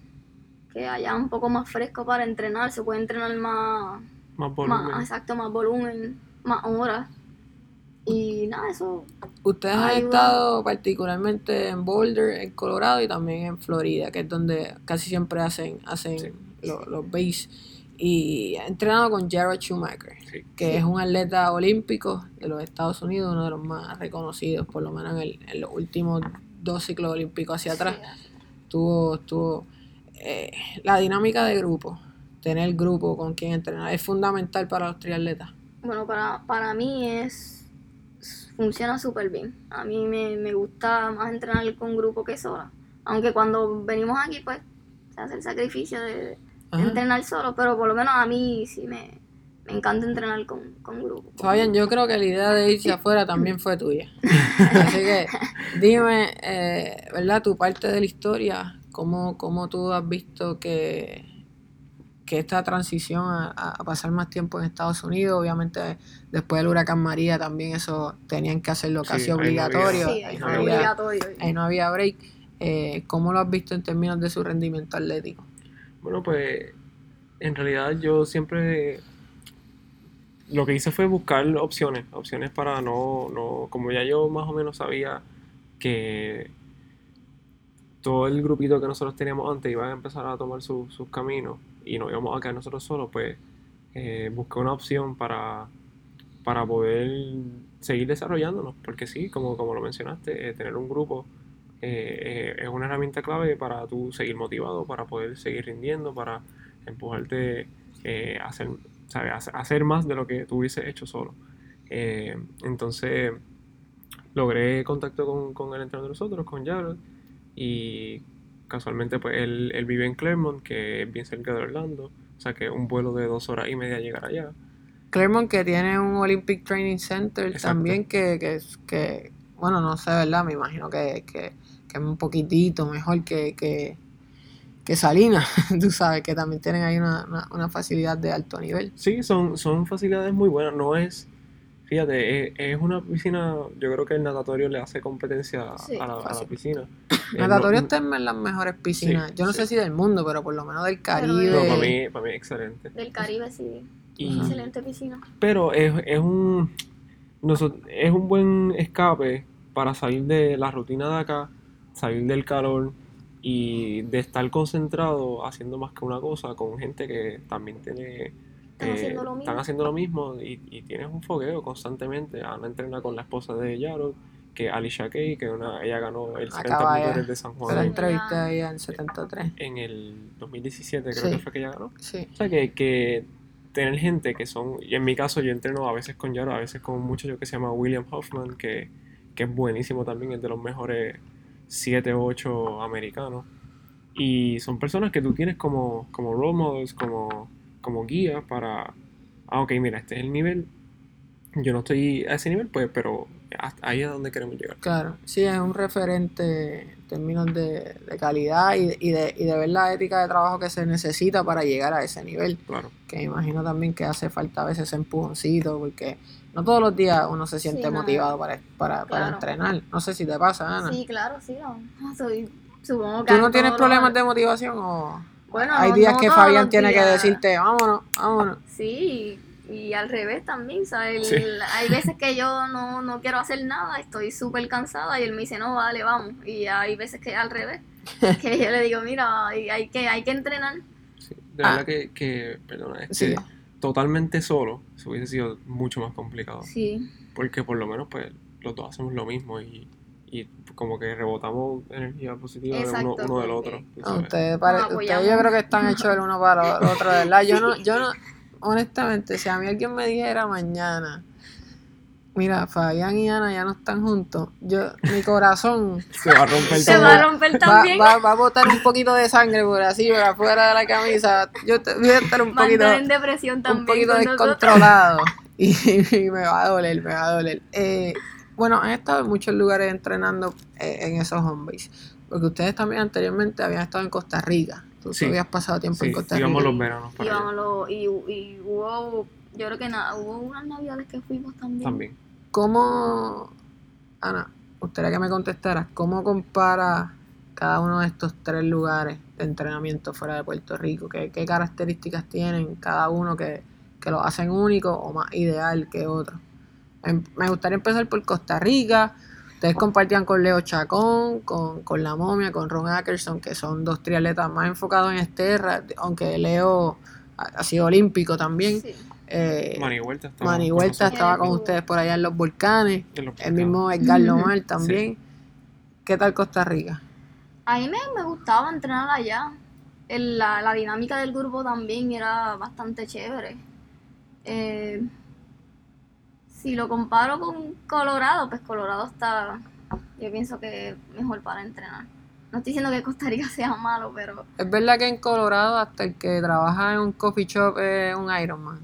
Que allá es un poco más fresco para entrenar, se puede entrenar más, Más volumen. más exacto, más volumen, más horas. Y nada, eso Ustedes han estado particularmente en Boulder, en Colorado y también en Florida, que es donde casi siempre hacen, hacen Sí. lo- los base. Y he entrenado con Jared Schumacher, Sí. que es un atleta olímpico de los Estados Unidos, uno de los más reconocidos, por lo menos en, el- en los últimos dos ciclos olímpicos hacia atrás. Tuvo, tuvo eh, la dinámica de grupo, tener grupo con quien entrenar, es fundamental para los triatletas. Bueno, para, para mí es funciona súper bien. A mí me, me gusta más entrenar con grupo que sola. Aunque cuando venimos aquí, pues, se hace el sacrificio de, Ajá. entrenar solo, pero por lo menos a mí sí me, me encanta entrenar con, con grupos. Fabián, yo creo que la idea de irse afuera también fue tuya. Así que dime, eh, ¿verdad? Tu parte de la historia, ¿cómo, cómo tú has visto que, que esta transición a, a pasar más tiempo en Estados Unidos, obviamente después del huracán María también eso tenían que hacerlo Sí, casi ahí no había- obligatorio. Sí, ahí no había- obligatorio. ahí no había break. Eh, ¿Cómo lo has visto en términos de su rendimiento atlético? Bueno, pues en realidad yo siempre lo que hice fue buscar opciones, opciones para no, no, como ya yo más o menos sabía que todo el grupito que nosotros teníamos antes iba a empezar a tomar su- sus caminos y no íbamos a quedar nosotros solos, pues eh, busqué una opción para, para poder seguir desarrollándonos, porque sí, como, como lo mencionaste, eh, tener un grupo eh, eh, es una herramienta clave para tú seguir motivado, para poder seguir rindiendo, para empujarte a hacer, ¿sabes? Hacer- más de lo que tú hubieses hecho solo. Entonces logré contacto con, con el entrenador de nosotros, con Jared, y casualmente pues él, él vive en Claremont, que es bien cerca de Orlando, o sea que un vuelo de dos horas y media llegar allá. Claremont que tiene un Olympic Training Center Exacto. también que, que, es- que, bueno, no sé, ¿verdad? Me imagino que, que, que es un poquitito mejor que, que, que Salinas, tú sabes, que también tienen ahí una, una, una facilidad de alto nivel. Sí, son, son facilidades muy buenas. No es, fíjate, es, es una piscina, yo creo que el natatorio le hace competencia Sí, a, la, a la fácil. piscina. Eh, Natatorio no- está en las mejores piscinas, Sí, yo no sí. sé si del mundo, pero por lo menos del Caribe. no, para mí, para mí excelente. Del Caribe, sí. Y- Excelente piscina. Pero es, es un es un buen escape para salir de la rutina de acá, salir del calor y de estar concentrado haciendo más que una cosa con gente que también tiene Están haciendo lo mismo. están haciendo lo mismo y, y tienes un fogueo constantemente. Ana entrena con la esposa de Yarod, que es Alicia Kay, que una, ella ganó el 70 Acaba ya. Mujeres de San Fue la Juan entrevista ahí en 73. en el 2017, creo Sí. que fue que ella ganó. Sí. O sea, que, que tener gente que son, y en mi caso yo entreno a veces con Yaro, a veces con un muchacho que se llama William Hoffman, que, que es buenísimo también, es de los mejores 7 o 8 americanos. Y son personas que tú tienes como, como role models, como, como guía para, ah, ok, mira, este es el nivel, yo no estoy a ese nivel, pues, pero hasta ahí es donde queremos llegar. Claro, sí, es un referente en términos de, de calidad y, y de, y de ver la ética de trabajo que se necesita para llegar a ese nivel. Claro. Que me imagino también que hace falta a veces ese empujoncito, porque no todos los días uno se siente Sí, motivado para, para, para entrenar. No sé si te pasa, Ana. Sí, claro, sí. no. Soy, supongo que ¿Tú no tienes problemas de motivación o Bueno, hay no- días no que Fabián tiene que decirte, vámonos, vámonos? Sí, y, al revés también, ¿sabes? Sí. Hay veces que yo no, no quiero hacer nada, estoy súper cansada y él me dice, no, vale, vamos. Y hay veces que al revés, que yo le digo, mira, hay que, hay que entrenar. Sí, de Ah. verdad que, que, perdona, es Sí. que totalmente solo, eso hubiese sido mucho más complicado. Sí, Porque por lo menos pues los dos hacemos lo mismo y, y como que rebotamos energía positiva de uno, del otro. ustedes, pare- ustedes yo creo que están hechos el uno para el otro, ¿verdad? Yo no, yo no, honestamente, si a mí alguien me dijera mañana, mira, Fabián y Ana ya no están juntos, yo, mi corazón Se va a romper se todo. va a romper también. va, va a botar un poquito de sangre por así, por afuera de la camisa. Yo te- voy a estar un poquito, en depresión también. un poquito descontrolado y, y me va a doler, me va a doler. Eh, bueno, han estado en muchos lugares entrenando eh, en esos home base, porque ustedes también anteriormente habían estado en Costa Rica. Tú Sí. habías pasado tiempo Sí, en Costa Rica. íbamos los veranos para allá. Íbamos y, y hubo, yo creo que nada, hubo unas navidades que fuimos también. También. ¿Cómo, Ana, gustaría que me contestaras, cómo compara cada uno de estos tres lugares de entrenamiento fuera de Puerto Rico? ¿Qué, qué características tienen cada uno que, que lo hacen único o más ideal que otro? Em- Me gustaría empezar por Costa Rica. Ustedes compartían con Leo Chacón, con, con La Momia, con Ron Ackerson, que son dos triatletas más enfocados en Esterra, aunque Leo ha, ha sido olímpico también. Sí. Eh, Huerta estaba Huerta nosotros estaba con ustedes por allá en los volcanes. en los El mismo Edgar Lomar también. ¿Qué tal Costa Rica? A mí me, me gustaba entrenar allá. El- la, la dinámica del grupo también era bastante chévere. Eh, si lo comparo con Colorado, pues Colorado está, yo pienso que mejor para entrenar. No estoy diciendo que Costa Rica sea malo, pero Es verdad que en Colorado hasta el que trabaja en un coffee shop es un Ironman.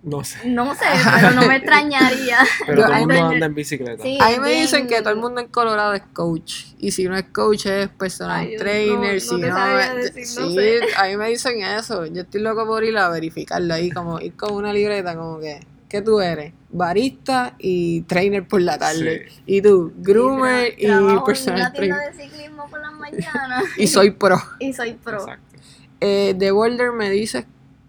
No sé. No sé, pero no me extrañaría. Pero todo el mundo anda en bicicleta. Sí. A mí me dicen que todo el mundo en Colorado es coach. Y si no es coach, es personal Ay, trainer. no- si no no, decir, no sí, sé. a mí me dicen eso. Yo estoy loco por ir a verificarlo ahí, como ir con una libreta, como que, ¿qué tú eres? Barista y trainer por la tarde. Y tú, groomer Sí, y en personal una tienda trainer. de ciclismo por las mañanas. Y soy pro. y soy pro. Exacto. Eh, de Boulder me dices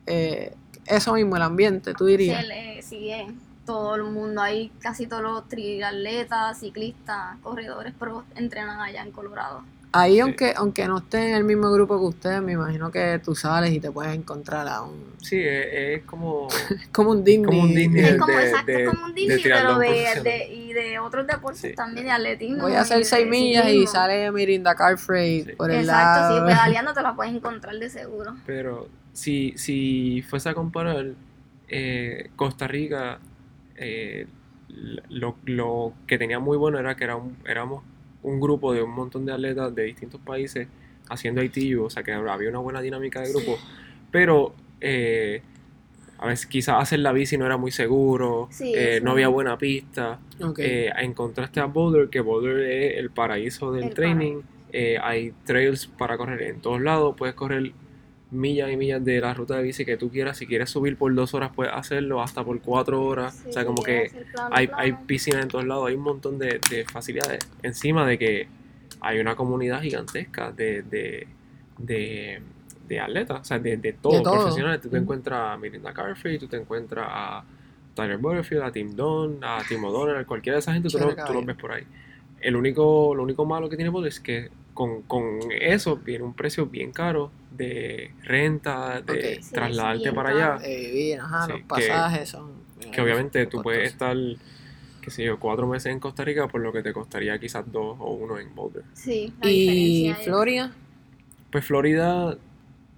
eh, eso mismo, el ambiente, tú Sí, dirías. eh, sí, eh, todo el mundo ahí, casi todos los triatletas, ciclistas, corredores pro entrenan allá en Colorado. Ahí, Sí. aunque, aunque no esté en el mismo grupo que ustedes, me imagino que tú sales y te puedes encontrar a un. Sí, es, es como. Es como un Disney. Como un Disney. Es de- como, de- exacto, de- es como un de Disney, pero de, y de otros deportes Sí. también, de atletismo. Voy a hacer y 6 de millas y sale Mirinda Carfrey Sí. por el Exacto, sí, lado. pedaleando te la puedes encontrar de seguro. Pero si, si fuese a comparar, eh, Costa Rica, eh, lo, lo que tenía muy bueno era que era un- éramos un grupo de un montón de atletas de distintos países haciendo ITU, o sea que había una buena dinámica de grupo, pero eh, a veces quizás hacer la bici no era muy seguro, Sí, eh, no había buena pista, eh, en contraste a Boulder, que Boulder es el paraíso del El training, eh, hay trails para correr en todos lados, puedes correr millas y millas de la ruta de bici que tú quieras, si quieres subir por dos horas puedes hacerlo, hasta por cuatro horas, Sí, o sea, como que hay, hay piscinas en todos lados, hay un montón de, de facilidades, encima de que hay una comunidad gigantesca de, de, de, de atletas, o sea, de, de todo, De todo. profesionales, tú te encuentras a Mirinda Carfrey, tú te encuentras a Tyler Butterfield, a Tim Don, a Tim O'Donnell, cualquiera de esa gente, tú, lo- tú los ves por ahí. El único, lo único malo que tiene Boulder es que con, con eso viene un precio bien caro de renta, de trasladarte para allá, vivir, ajá, Sí, los que- pasajes son. que obviamente tú puedes estar, qué sé yo, cuatro meses en Costa Rica por lo que te costaría quizás dos o uno en Boulder. Sí, la Y Florida, Pues Florida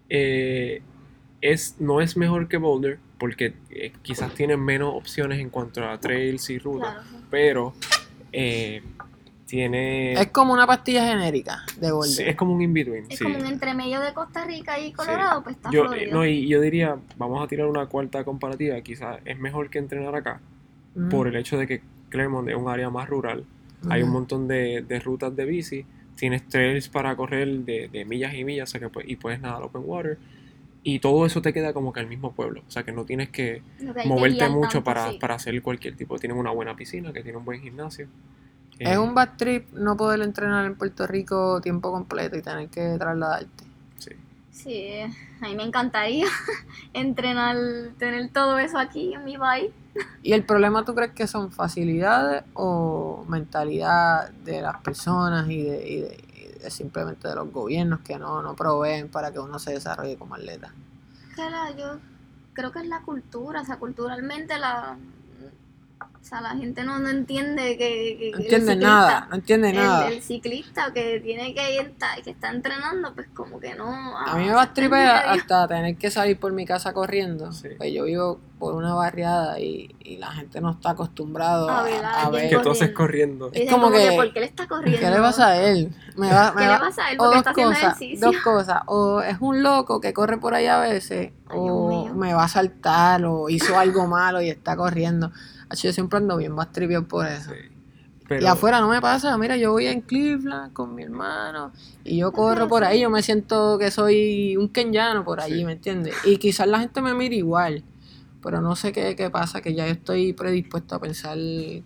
eh, es, no es mejor que Boulder porque eh, quizás tiene menos opciones en cuanto a trails y rutas, Claro, pero eh, tiene... es como una pastilla genérica de Boulder. sí, es como un in-between. Es sí. como un entremedio de Costa Rica y Colorado, pues está Yo, Florida. no, y yo diría, vamos a tirar una cuarta comparativa, quizás es mejor que entrenar acá Ujú, por el hecho de que Claremont es un área más rural, hay un ujú. montón de, de rutas de bici, tienes trails para correr de, de millas y millas, o sea que pu- y puedes nadar open water, y todo eso te queda como que al mismo pueblo, o sea que no tienes que moverte mucho tanto, para, sí. para hacer cualquier tipo, tienen una buena piscina, que tiene un buen gimnasio. Es Eh, un bad trip no poder entrenar en Puerto Rico tiempo completo y tener que trasladarte. sí. Sí, a mí me encantaría entrenar, tener todo eso aquí en mi país. ¿Y el problema tú crees que son facilidades o mentalidad de las personas y de, y de- y de simplemente de los gobiernos que no, no proveen para que uno se desarrolle como atleta? Que la- yo creo que es la cultura, o sea, culturalmente la, o sea, la gente no, no entiende que, que- No que el entienden ciclista- nada, no entienden el, nada. el ciclista que tiene que ir, que está entrenando, pues como que no. A mí me ah, va a se tripea está en medio. hasta tener que salir por mi casa corriendo. Sí. Pues yo vivo por una barriada y, y la gente no está acostumbrado A a, ver a a ver. Que tú haces corriendo. Es Dicen como que- ¿por qué le está corriendo? ¿Qué le pasa a él? Me va, me ¿Qué va- le pasa a él? o Porque dos está haciendo cosas, ejercicio. dos cosas. O es un loco que corre por ahí a veces, Ay, o me va a saltar, o hizo algo malo y está corriendo. Así yo siempre ando bien más trivial por eso. Sí. Pero, Y afuera no me pasa, mira, yo voy en Cleveland con mi hermano y yo corro por ahí, yo me siento que soy un kenyano por allí, Sí. ¿me entiendes? Y quizás la gente me mire igual, pero no sé qué, qué pasa, que ya yo estoy predispuesto a pensar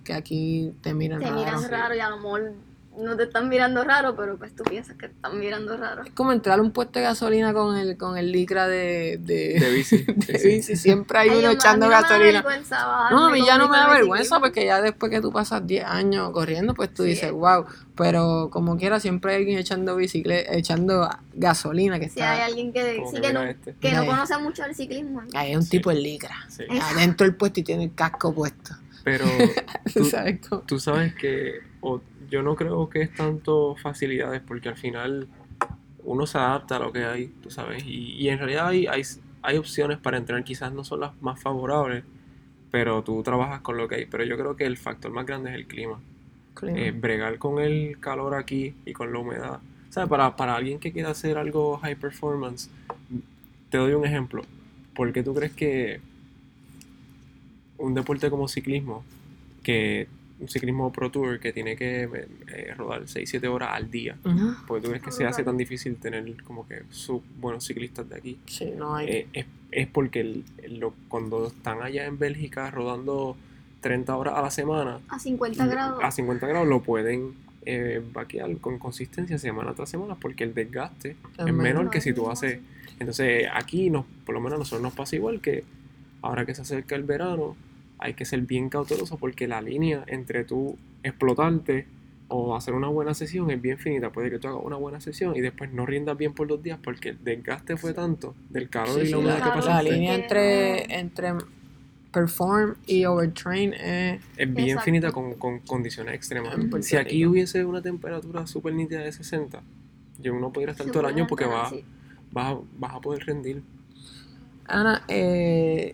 que aquí te miran Te raro. miran raro y a lo mejor no te están mirando raro, pero pues tú piensas que te están mirando raro. Es como entrar a un puesto de gasolina con el, con el licra de, de, de bici. de sí. bici, siempre hay Ay, uno echando gasolina. No, a mí ya no me da vergüenza porque ya después que tú pasas 10 años corriendo, pues tú Sí. dices, wow. Pero como quiera, siempre hay alguien echando bicicleta, echando gasolina que Si hay está. alguien que, sí, no, este. que no conoce mucho el ciclismo. Hay un Sí. tipo en licra. Sí. Adentro del puesto y tiene el casco puesto. Pero ¿Tú tú, sabes cómo? tú sabes que o- yo no creo que es tanto facilidades porque al final uno se adapta a lo que hay, tú sabes, y, y en realidad hay, hay, hay opciones para entrenar, quizás no son las más favorables, pero tú trabajas con lo que hay. Pero yo creo que el factor más grande es el clima. Eh, bregar con el calor aquí y con la humedad. O sea, para, para alguien que quiera hacer algo high performance, te doy un ejemplo. ¿Por qué tú crees que un deporte como ciclismo, que un ciclismo pro tour que tiene que eh, rodar 6-7 horas al día. Ujú. Porque tú ves que se hace tan difícil tener como que sus buenos ciclistas de aquí. Sí, no hay. Eh, es, es porque el- el- lo- cuando están allá en Bélgica rodando 30 horas a la semana, A 50 grados. a 50 grados lo pueden eh, vaquear con consistencia semana tras semana porque el desgaste Es menor. que si tú haces... Entonces aquí, nos, por lo menos a nosotros nos pasa igual que ahora que se acerca el verano, hay que ser bien cauteloso porque la línea entre tú explotarte o hacer una buena sesión es bien finita. Puede que tú hagas una buena sesión y después no rindas bien por dos días porque el desgaste fue tanto del calor Sí, y sí, la humedad la, que calor, la pasaste. línea entre, entre perform y overtrain es. Es bien Exacto. finita con, con condiciones extremas. Si aquí hubiese una temperatura súper nítida de 60, yo no podría estar Se todo el año porque vas, vas a poder rendir. Ana, eh,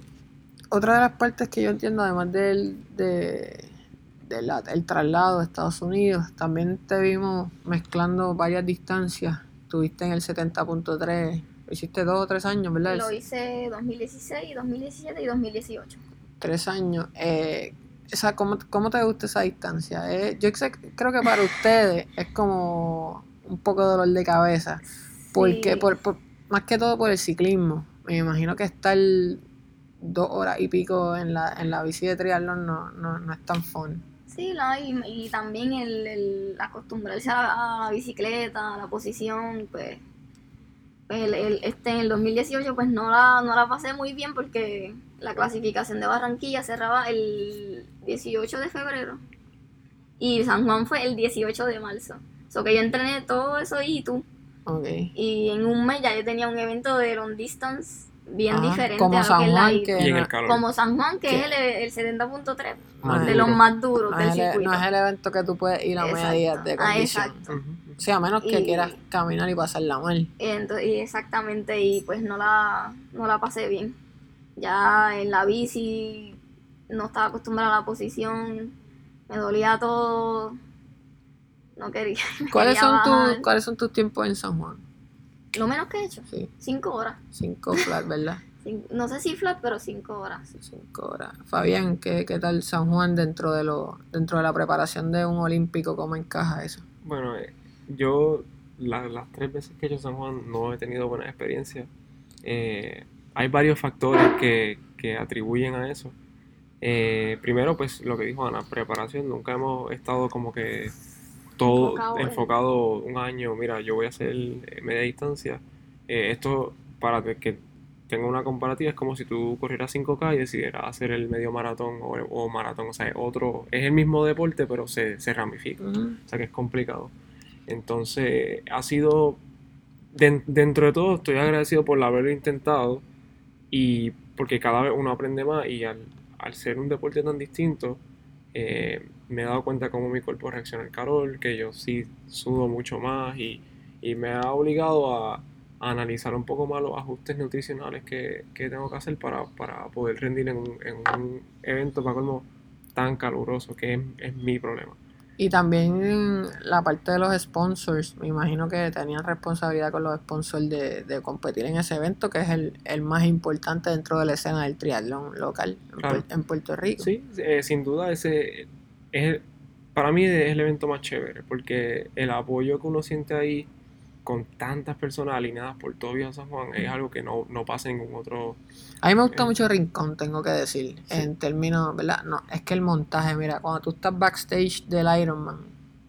otra de las partes que yo entiendo, además del de, de la- el traslado a Estados Unidos, también te vimos mezclando varias distancias. Estuviste en el 70.3, lo hiciste dos o tres años, ¿verdad? Lo hice 2016, 2017 y 2018. Tres años. Eh, esa, ¿cómo, cómo te gusta esa distancia? Eh, yo sé- creo que para ustedes es como un poco dolor de cabeza. Porque Sí. por, por- más que todo por el ciclismo. Me imagino que estar dos horas y pico en la, en la bici de triatlón no, no, no es tan fun. Sí, no, y, y también el, el acostumbrarse a la, a la bicicleta, a la posición, pues, pues el, el- este, en el 2018 pues no la, no la pasé muy bien porque la clasificación de Barranquilla cerraba el 18 de febrero y San Juan fue el 18 de marzo. So que yo entrené todo eso y tú Ok. y en un mes ya yo tenía un evento de long distance bien diferente como a lo San que es la Juan, que no- el. Como San Juan, que ¿Qué? es el, el 70.3, Más de los más duros no, del circuito. no es el evento que tú puedes ir a Exacto. medias de Ah, condición. exacto. Ujú. O sea, a menos que Y- quieras caminar y pasarla mal. Ento- y exactamente, y pues no la, no la pasé bien. Ya en la bici no estaba acostumbrada a la posición, me dolía todo, no quería. ¿Cuáles quería son, tus, bajar. ¿Cuáles son tus tiempos en San Juan? Lo menos que he hecho, Sí, cinco horas. cinco flat, ¿verdad? Cin- no sé si flat, pero cinco horas. Cinco horas. Fabián, ¿qué, qué tal San Juan dentro de lo, dentro de la preparación de un olímpico? ¿Cómo encaja eso? Bueno, eh, yo la- las tres veces que he hecho San Juan no he tenido buena experiencia. Eh, hay varios factores que, que atribuyen a eso. Eh, primero, pues lo que dijo Ana, preparación. Nunca hemos estado como que todo Enfocado en- enfocado un año. Mira, yo voy a hacer eh, media distancia. Eh, esto, para que- tenga una comparativa, es como si tú corrieras 5K y decidieras hacer el medio maratón o, o maratón. O sea, es otro, es el mismo deporte, pero se, se ramifica. Ujú. O sea que es complicado. Entonces, ha sido, den- dentro de todo, estoy agradecido por haberlo intentado y porque cada vez uno aprende más y al, al ser un deporte tan distinto, eh, me he dado cuenta cómo mi cuerpo reacciona al calor, que yo sí sudo mucho más y, y me ha obligado a, a analizar un poco más los ajustes nutricionales que, que tengo que hacer para, para poder rendir en un, en un evento para colmo tan caluroso, que es, es mi problema. Y también la parte de los sponsors, me imagino que tenían responsabilidad con los sponsors de, de competir en ese evento, que es el, el más importante dentro de la escena del triatlón local en, Claro. Puer- en Puerto Rico. Sí, eh, sin duda ese es para mí es el evento más chévere porque el apoyo que uno siente ahí con tantas personas alineadas por todo Viejo San Juan es algo que no, no pasa en ningún otro A mí me gusta Eh. mucho Rincón, tengo que decir, Sí. en términos, ¿verdad? No, es que el montaje, mira, cuando tú estás backstage del Ironman,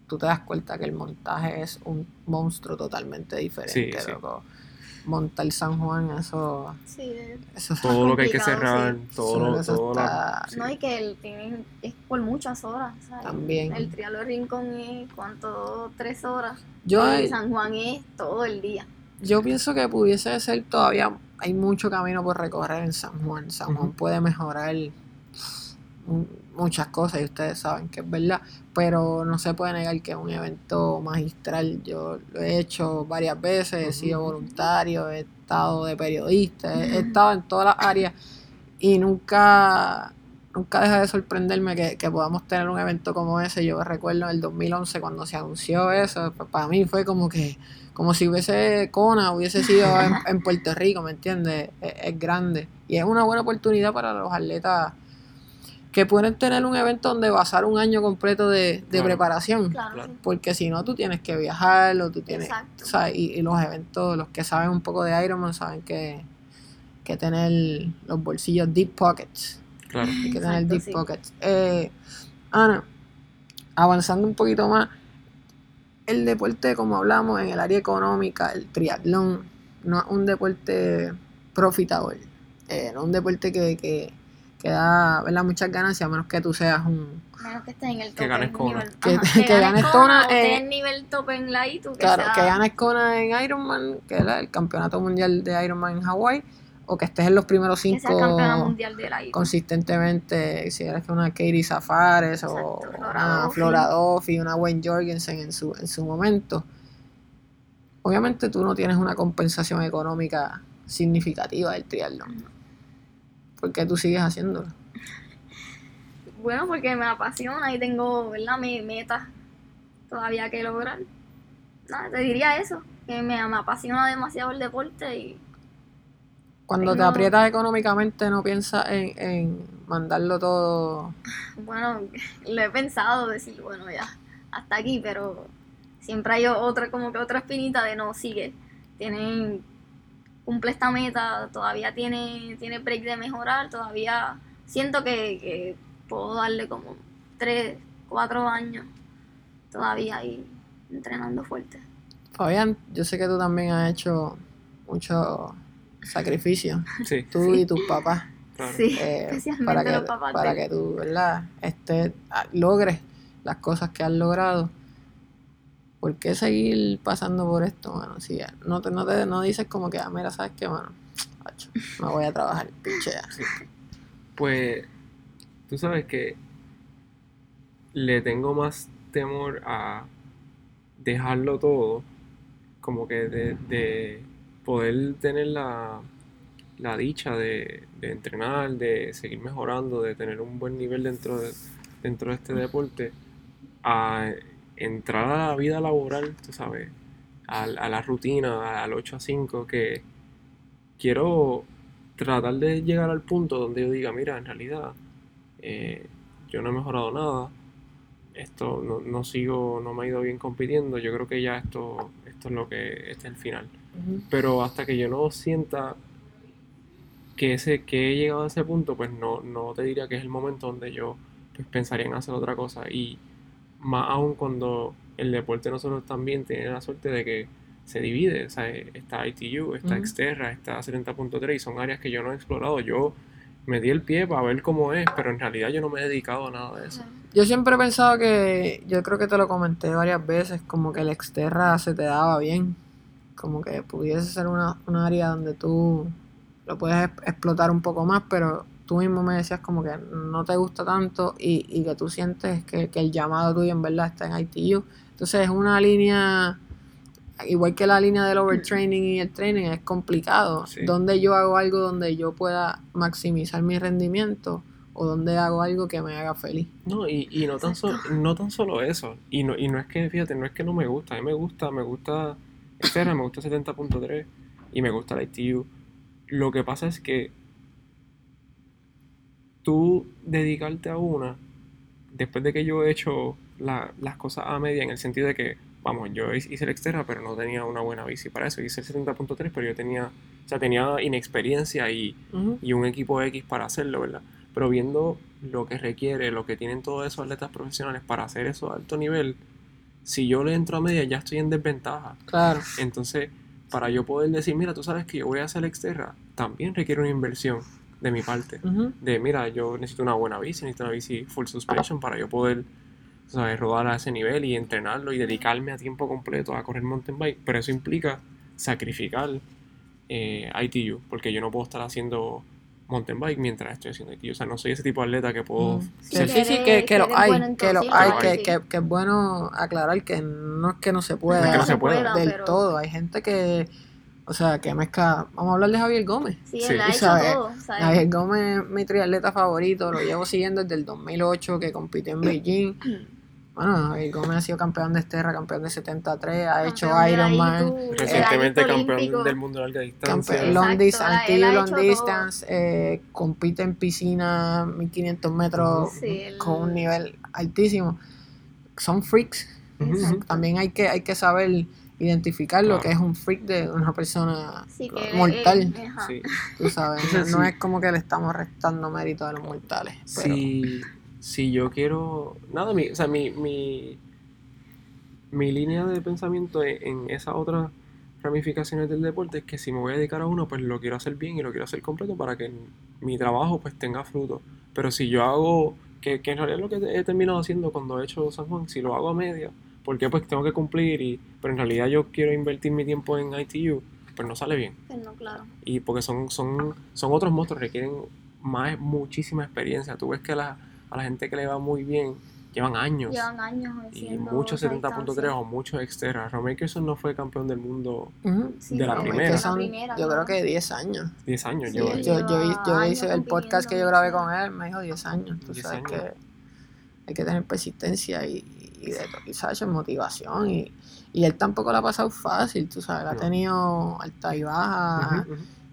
tú te das cuenta que el montaje es un monstruo totalmente diferente, Sí, sí. Montar San Juan, eso, Sí, eso todo lo que hay que cerrar, sí. todo, Sí, lo- todo la- está- sí. No, y que el, tienen, es por muchas horas. ¿sabes? También. El trialo de Rincón es, ¿cuánto? Tres horas. Yo, y San Juan es todo el día. yo pienso que pudiese ser todavía, hay mucho camino por recorrer en San Juan. San Juan puede mejorar mu- muchas cosas y ustedes saben que es verdad, pero no se puede negar que es un evento magistral. Yo lo he hecho varias veces, he sido voluntario, he estado de periodista, he, he estado en todas las áreas y nunca, nunca deja de sorprenderme que, que podamos tener un evento como ese. Yo recuerdo en el 2011 cuando se anunció eso, pues, para mí fue como que como si hubiese Kona, hubiese sido en, en Puerto Rico, ¿me entiendes? Es, es grande y es una buena oportunidad para los atletas que pueden tener un evento donde basar un año completo de, de Claro. preparación. Claro, Claro. sí. Porque si no, tú tienes que viajar o tú tienes... O sea, y, y los eventos, los que saben un poco de Ironman saben que, que tener los bolsillos deep pockets. Claro. Hay que tener Exacto, deep sí. pockets. Eh, Ana, avanzando un poquito más, el deporte, como hablamos, en el área económica, el triatlón, no es un deporte profitable. Eh, no es un deporte que, que, que da ¿verdad? muchas ganancias, a menos que tú seas un... Menos que estés en el Que top. ganes en Kona. nivel- Que- que ganes Kona, estés eh, en nivel top en la ITU. Que Claro, sea- que ganes Kona en Ironman, que es el campeonato mundial de Ironman en Hawái, o que estés en los primeros que sea cinco campeona mundial de la ITU. consistentemente, si eres una Katie Zafares o una. Flora Duffy, una Wayne Jorgensen en su, en su momento. Obviamente tú no tienes una compensación económica significativa del triatlón. ¿Por qué tú sigues haciéndolo? Bueno, porque me apasiona y tengo, ¿verdad? Mi metas todavía que lograr. Nada, te diría eso, que me, me apasiona demasiado el deporte y Cuando te aprietas económicamente no piensas en, en mandarlo todo. bueno, lo he pensado, decir, bueno, ya, hasta aquí, pero siempre hay otra, como que otra espinita de no, sigue, tienen, cumple esta meta, todavía tiene, tiene break de mejorar, todavía siento que, que puedo darle como tres, cuatro años todavía ahí entrenando fuerte. Fabián, yo sé que tú también has hecho mucho sacrificio, Sí, tú y tus papás. claro. Sí, eh, especialmente para que, los papás para de- que tú, ¿verdad? Este, logres las cosas que has logrado. ¿Por qué seguir pasando por esto, mano? Si ya no te, no te no dices como que, ah, mira, ¿sabes qué, mano? Me voy a trabajar, pinchea. Pues tú sabes que le tengo más temor a dejarlo todo, como que de, de poder tener la, la dicha de, de entrenar, de seguir mejorando, de tener un buen nivel dentro de, dentro de este deporte, a entrar a la vida laboral, tú sabes, a, a la rutina, al 8 a 5, que quiero tratar de llegar al punto donde yo diga, mira, en realidad eh, yo no he mejorado nada, esto no, no sigo, no me ha ido bien compitiendo, yo creo que ya esto, esto es lo que, este es el final. Pero hasta que yo no sienta que ese, que he llegado a ese punto, pues no, no te diría que es el momento donde yo pues, pensaría en hacer otra cosa. Y más aún cuando el deporte de nosotros también tiene la suerte de que se divide. O sea, está ITU, está Ujú. Xterra, está 70.3 y son áreas que yo no he explorado. Yo me di el pie para ver cómo es, pero en realidad yo no me he dedicado a nada de eso. Yo siempre he pensado que, yo creo que te lo comenté varias veces, como que el Exterra se te daba bien. Como que pudiese ser una, un área donde tú lo puedes ex- explotar un poco más, pero tú mismo me decías como que no te gusta tanto y, y que tú sientes que, que el llamado tuyo en verdad está en ITU. Entonces es una línea, igual que la línea del overtraining y el training, es complicado. Sí. Donde yo hago algo donde yo pueda maximizar mi rendimiento o donde hago algo que me haga feliz. No, y, y no, tan solo, no tan solo eso. Y no, y no es que, fíjate, no es que no me gusta. A mí me gusta, me gusta Xterra, me gusta 70.3 y me gusta la ITU. Lo que pasa es que tú dedicarte a una, después de que yo he hecho la- las cosas a media, en el sentido de que, vamos, yo hice el Xterra, pero no tenía una buena bici para eso. Hice el 70.3, pero yo tenía, o sea, tenía inexperiencia y, y un equipo X para hacerlo, ¿verdad? Pero viendo lo que requiere, lo que tienen todos esos atletas profesionales para hacer eso a alto nivel, si yo le entro a media ya estoy en desventaja. Claro. Entonces, para yo poder decir, mira, tú sabes que yo voy a hacer Xterra, también requiere una inversión de mi parte. Ujú. De, mira, yo necesito una buena bici, necesito una bici full suspension para yo poder, ¿sabes? Rodar a ese nivel y entrenarlo y dedicarme a tiempo completo a correr mountain bike. Pero eso implica sacrificar eh, ITU, porque yo no puedo estar haciendo mountain bike mientras estoy haciendo ITU. O sea, no soy ese tipo de atleta que puedo... Mm. ser- Sí, sí, sí, que, que lo hay, bueno en que lo hay, que, sí. que, que es bueno aclarar que no es que no se pueda, No es que no se pueda. del pero- todo. Hay gente que, o sea, que mezcla. Vamos a hablar de Javier Gómez. Sí, Sí. él ha hecho sabe, todo. ¿sabes? Javier Gómez es mi triatleta favorito, lo llevo siguiendo desde el 2008 que compitió en Beijing. Bueno, Javier Gómez ha sido campeón de Esterra, campeón de 73, ha hecho Ironman, ITU, Recientemente el campeón olímpico. del mundo de larga distancia. campeón long Exacto, distance, él long distance, eh, compite en piscina 1500 metros Sí, él- con un nivel altísimo. Son freaks. También hay que, hay que saber identificar lo que es un freak de una persona Sí, que él- mortal. Sí. Tú sabes, Sí, no, es como que le estamos restando mérito a los mortales. Pero, Si, si yo quiero. Nada, mi, o sea, mi, mi, mi línea de pensamiento en, en esas otras ramificaciones del deporte es que si me voy a dedicar a uno, pues lo quiero hacer bien y lo quiero hacer completo para que mi trabajo pues tenga fruto. Pero si yo hago, que, que en realidad es lo que he terminado haciendo cuando he hecho San Juan, si lo hago a media, porque pues tengo que cumplir y, pero en realidad yo quiero invertir mi tiempo en ITU, pues no sale bien Pues no, claro. y porque son, son, son otros monstruos, requieren más, muchísima experiencia. Tú ves que la, a la gente que le va muy bien llevan años Llevan años y muchos esa 70.3 distancia. o muchos exterras. Roman Kirsten no fue campeón del mundo. Sí, de la pero primera. Son, yo creo que 10 años. 10 años. Sí. Yo, yo, yo años hice el podcast que yo grabé con él, me dijo 10 años. Tú 10 sabes años. que hay que tener persistencia y, y, de, ¿sabes? motivación. Y, y él tampoco la ha pasado fácil, tú sabes, ha tenido alta y baja,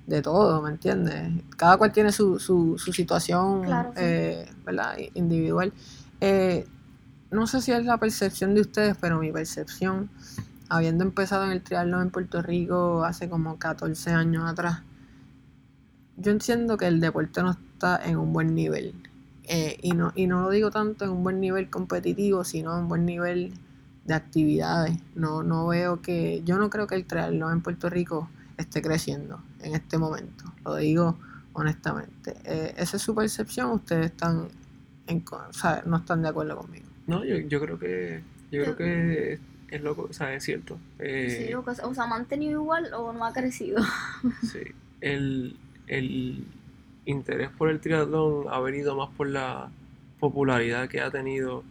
de todo, ¿me entiendes? Cada cual tiene su, su, su situación, Claro, sí. eh, Individual. Eh, no sé si es la percepción de ustedes, pero mi percepción, habiendo empezado en el triatlón en Puerto Rico hace como 14 años atrás, yo entiendo que el deporte no está en un buen nivel. Eh, y, no, y no lo digo tanto en un buen nivel competitivo, sino en un buen nivel de actividades. No, no veo que, yo no creo que el triatlón en Puerto Rico esté creciendo en este momento. Lo digo honestamente. Eh, ¿Esa es su percepción? ¿Ustedes están en, co- o sea, no están de acuerdo conmigo? No, yo, yo creo que yo creo que es loco, o sea, es cierto. Eh, Sí, lo que- o sea, ¿ha mantenido igual o no ha crecido? Sí, el, el interés por el triatlón ha venido más por la popularidad que ha tenido,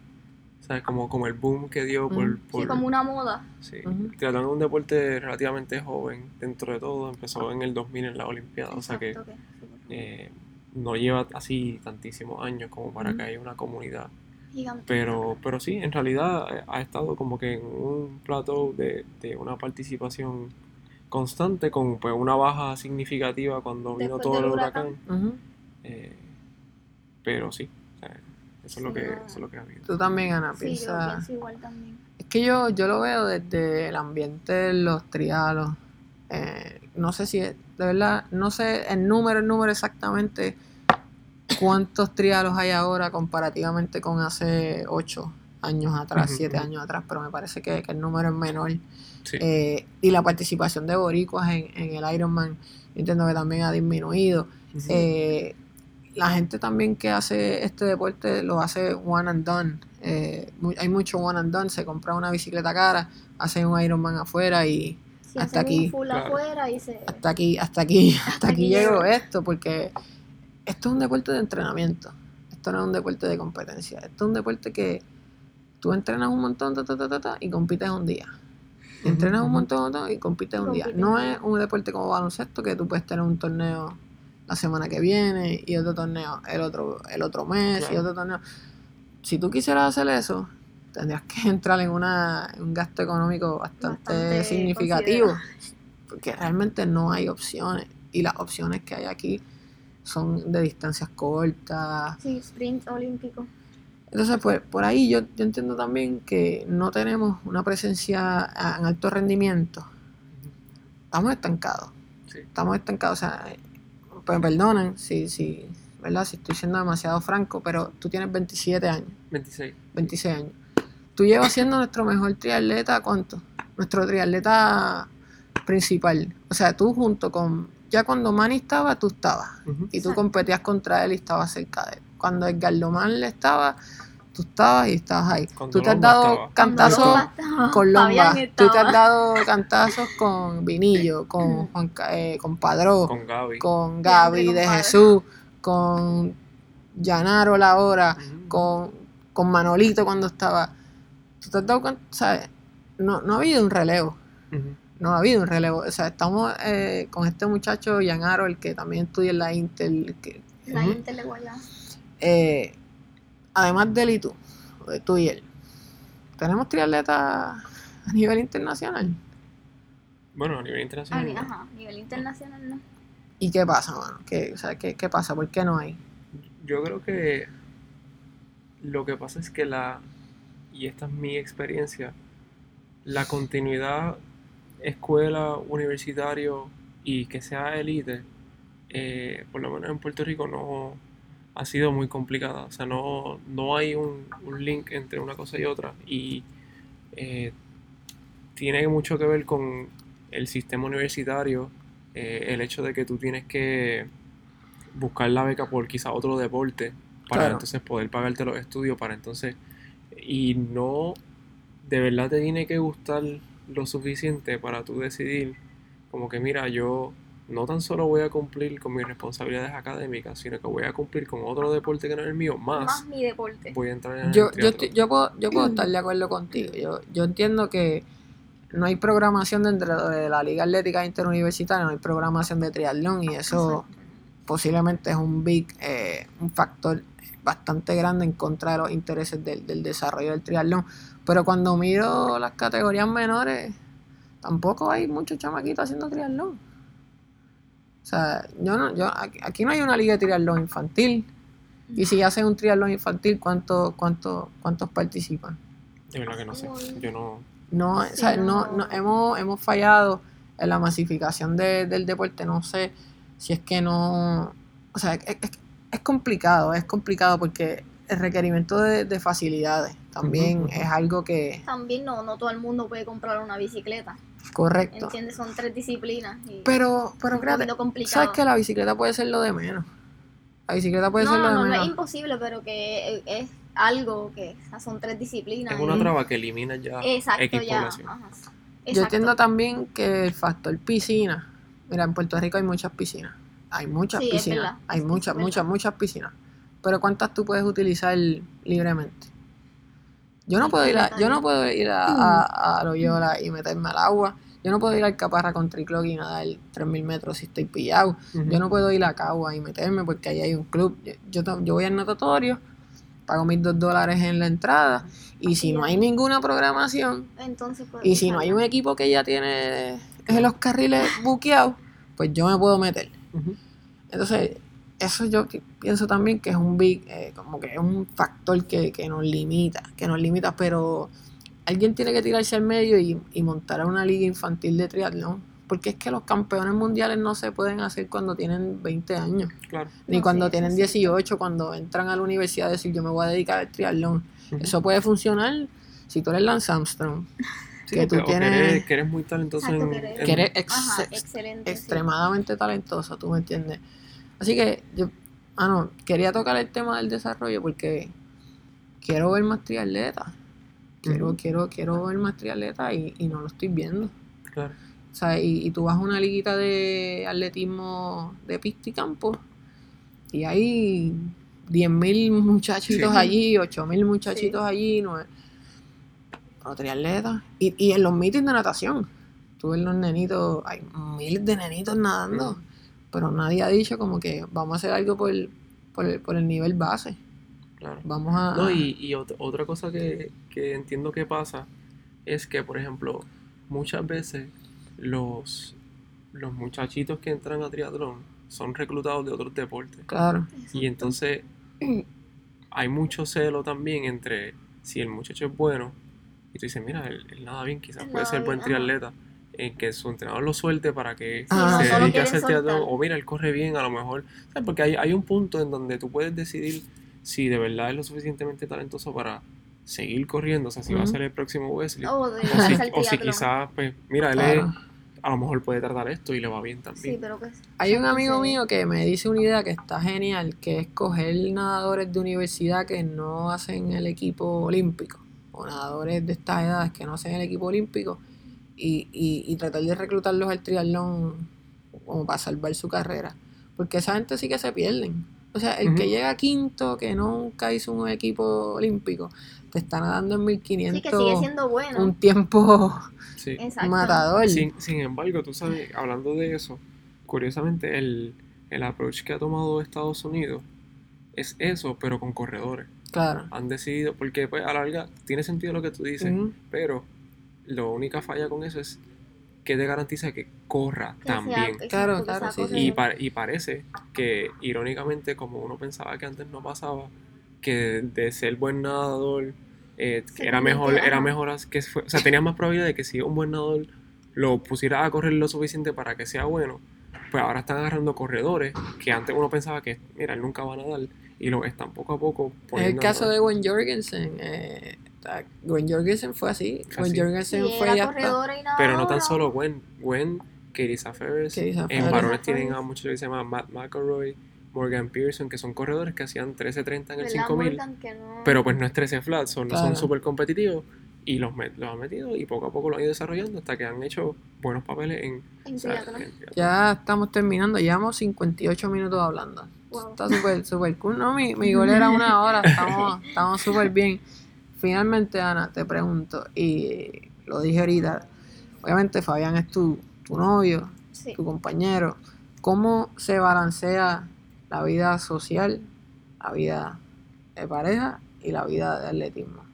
¿sabes? Como, como el boom que dio por... Mm. por Sí, como una moda. sí. El triatlón es un deporte relativamente joven dentro de todo, empezó en el 2000 en la Olimpiada, o sea que eh, no lleva así tantísimos años como para que haya una comunidad. gigante. Pero, pero sí, en realidad eh, ha estado como que en un plateau de, de una participación constante con pues, una baja significativa cuando vino todo el huracán. eh, pero sí, o sea, eso, es lo que, no. eso es lo que ha habido. Tú también, Ana, Sí, yo piensa... pienso igual también. Es que yo, yo lo veo desde el ambiente de los trialos. Eh, no sé si, es- de verdad, no sé el número, el número exactamente cuántos trialos hay ahora comparativamente con hace 8 años atrás, Ujú, 7 ujú. años atrás, pero me parece que, que el número es menor. Sí. Eh, y la participación de boricuas en, en el Ironman, entiendo que también ha disminuido. Eh, la gente también que hace este deporte lo hace one and done. Eh, hay mucho one and done. Se compra una bicicleta cara, hacen un Ironman afuera y Si Hasta aquí. Claro. y se... hasta aquí, hasta aquí, hasta aquí aquí llegó. esto, porque esto es un deporte de entrenamiento. Esto no es un deporte de competencia. Esto es un deporte que tú entrenas un montón ta, ta, ta, ta, ta, y compites un día. Entrenas un montón, y compites un día. No es un deporte como baloncesto que tú puedes tener un torneo la semana que viene y otro torneo el otro, el otro mes y otro torneo. Si tú quisieras hacer eso, tendrías que entrar en, una, en un gasto económico bastante, Bastante significativo. Porque realmente no hay opciones. Y las opciones que hay aquí son de distancias cortas, Sí, sprint olímpico. Entonces, pues, por ahí yo, yo entiendo también que no tenemos una presencia a- en alto rendimiento. Estamos estancados. Sí. Estamos estancados. O sea, pues perdonen si, si, ¿verdad? si estoy siendo demasiado franco, pero tú tienes 27 años, 26. 26 años. Tú llevas siendo nuestro mejor triatleta, ¿cuánto? Nuestro triatleta principal. O sea, tú junto con... Ya cuando Manny estaba, tú estabas y tú Exacto. competías contra él y estabas cerca de él. Cuando Edgar Lomán le estaba, tú estabas y estabas ahí. Cuando tú te has dado estaba. cantazos con Lomba, tú te has dado cantazos con Vinillo, con Juan Ca- eh, con Padró, con, Con Gaby. Con de. Jesús, con Llanaro la hora, Ujú. con, con Manolito cuando estaba. Tú te has dado cuenta, ¿sabes? No, no ha habido un relevo no ha habido un relevo. O sea, estamos eh, con este muchacho, Aro, el que también estudia en la Intel. Que, La Ujú. Inter de Guayana. Eh, además de él y tú, o de tú y él, tenemos triatletas a nivel internacional. Bueno, a nivel A internacional. no. ajá, a nivel internacional no. ¿Y qué pasa, mano? ¿Qué, o sea, ¿qué, qué pasa? ¿Por qué no hay? Yo creo que lo que pasa es que la, y esta es mi experiencia, la continuidad escuela, universitario y que sea élite, eh, por lo menos en Puerto Rico no ha sido muy complicada. O sea, no, no hay un, un link entre una cosa y otra y eh, tiene mucho que ver con el sistema universitario, eh, el hecho de que tú tienes que buscar la beca por quizá otro deporte para Claro. entonces poder pagarte los estudios para entonces y no de verdad te tiene que gustar lo suficiente para tú decidir como que mira yo no tan solo voy a cumplir con mis responsabilidades académicas sino que voy a cumplir con otro deporte que no es el mío más Más mi deporte. voy a entrar en el Yo, yo, yo, puedo, yo puedo estar de acuerdo contigo. Yo, yo entiendo que no hay programación dentro de la Liga Atlética Interuniversitaria, no hay programación de triatlón y eso Exacto. posiblemente es un big, eh, un factor bastante grande en contra de los intereses del, del desarrollo del triatlón. Pero cuando miro las categorías menores, tampoco hay muchos chamaquitos haciendo triatlón. O sea, yo no, yo, aquí, no hay una liga de triatlón infantil. Y si hacen un triatlón infantil, ¿cuánto, cuánto, ¿cuántos participan? de verdad que no sé yo no No, o sea, no, no. no- hemos, hemos fallado en la masificación de- del deporte. No sé si es que no. O sea, es, es- es complicado, es complicado porque el requerimiento de, de facilidades también es algo que. También no, no todo el mundo puede comprar una bicicleta. Correcto. ¿Entiendes? Son tres disciplinas. Y Pero, pero créate. ¿sabes que la bicicleta puede ser lo de menos? La bicicleta puede no, ser lo no, de no, no menos. es imposible, pero que es algo que son tres disciplinas. es y- una traba que elimina ya Exacto, X ya. Yo entiendo también que el factor piscina. Mira, en Puerto Rico hay muchas piscinas. Hay muchas Sí, piscinas. Hay muchas, muchas, muchas piscinas. Pero ¿cuántas tú puedes utilizar libremente? Yo no puedo ir a, yo no puedo ir a, a, a Loyola y meterme al agua. Yo no puedo ir al Caparra con triclog y nadar 3000 metros si estoy pillado. Yo no puedo ir a Cagua y meterme porque ahí hay un club. Yo, yo, voy al natatorio, pago mis dos dólares en la entrada y si no hay ninguna programación, Entonces, pues, y si no hay un equipo que ya tiene en los carriles buqueados, pues yo me puedo meter. Entonces, eso yo pi- pienso también que es un big, eh, como que es un factor que, que nos limita, que nos limita, pero alguien tiene que tirarse al medio y, y montar una liga infantil de triatlón, porque es que los campeones mundiales no se pueden hacer cuando tienen 20 años, claro ni No, cuando sí, tienen sí. 18, 18, cuando entran a la universidad a decir yo me voy a dedicar al triatlón. Eso puede funcionar si tú eres Lance Armstrong, Sí, que tú que tienes- eres, que eres muy talentoso en, que eres- en- que eres ex- Ajá, ex- excelente. sí. extremadamente talentoso, tú me entiendes. Así que yo, ah no, quería tocar el tema del desarrollo porque quiero ver más triatletas. Quiero, quiero, quiero ver más triatletas y, y no lo estoy viendo. claro. O sea, y, y tú vas a una liguita de atletismo de pista y campo y hay 10.000 muchachitos Sí. allí, 8.000 muchachitos allí, no no triatletas. Y, y en los meetings de natación, tú ves los nenitos, hay miles de nenitos nadando. Pero nadie ha dicho como que vamos a hacer algo por el, por el, por el nivel base. claro Vamos a... No, y, y ot- otra cosa que, que entiendo que pasa es que, por ejemplo, muchas veces los, los muchachitos que entran a triatlón son reclutados de otros deportes. Claro, Y entonces hay mucho celo también entre si el muchacho es bueno y tú dices, mira, él, él nada bien, quizás Él puede ser buen triatleta, en que su entrenador lo suelte para que Ah, se dedique a hacer soltar. o mira, él corre bien a lo mejor, ¿sabes? porque hay, hay un punto en donde tú puedes decidir si de verdad es lo suficientemente talentoso para seguir corriendo, o sea, si va a ser el próximo Wesley, O si, o quizás, pues, mira, él claro. es- a lo mejor puede tratar esto y le va bien Sí, también. pero que. Hay un amigo sí. mío que me dice una idea que está genial, que es coger nadadores de universidad que no hacen el equipo olímpico, o nadadores de estas edades que no hacen el equipo olímpico, y, y, y tratar de reclutarlos al triatlón como para salvar su carrera. Porque esa gente sí que se pierden. O sea, el que llega quinto, que nunca hizo un equipo olímpico, te está nadando en Sí, 1500 que sigue siendo bueno. un tiempo Sí. Matador. Sin, sin embargo, tú sabes, hablando de eso, curiosamente el, el approach que ha tomado Estados Unidos es eso, pero con corredores. Claro. han decidido, porque pues a la larga tiene sentido lo que tú dices, pero la única falla con eso es que te garantiza que corra también. Claro, claro, sí. Y, pa- y parece que, irónicamente, como uno pensaba que antes no pasaba, que de ser buen nadador, eh, era mejor, era mejor, que fue, o sea, tenías más probabilidad de que si un buen nadador lo pusiera a correr lo suficiente para que sea bueno, pues ahora están agarrando corredores que antes uno pensaba que, mira, él nunca va a nadar, y lo están poco a poco Es el caso de Gwen Jorgensen. Eh, Gwen Jorgensen fue así. Gwen. Jorgensen Sí, fue hasta- Pero no tan solo Gwen, Gwen, Katie Ferris, en varones tienen a muchos que se llaman Matt McElroy, Morgan Pearson, que son corredores que hacían 13.30 en el ¿Verdad, 5000, Morgan? Que no- pero pues no es 13 flat, son Claro. son súper competitivos y los, met- los han metido y poco a poco lo han ido desarrollando hasta que han hecho buenos papeles en... En o sea, triatlón. en triatlón. Ya estamos terminando. Llevamos 58 minutos hablando. Wow. Está súper, súper cool. No, mi, mi gol era una hora. Estamos estamos súper bien. Finalmente, Ana, te pregunto, y lo dije ahorita, obviamente Fabián es tu, tu novio, Sí. tu compañero. ¿Cómo se balancea la vida social, la vida de pareja y la vida de atletismo?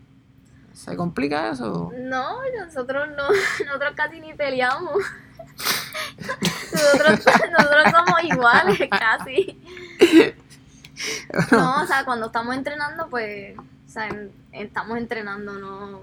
¿Se complica eso? No, nosotros no, nosotros casi ni peleamos. nosotros, nosotros somos iguales, casi. No, o sea, cuando estamos entrenando, pues, sea, en- estamos entrenando, no.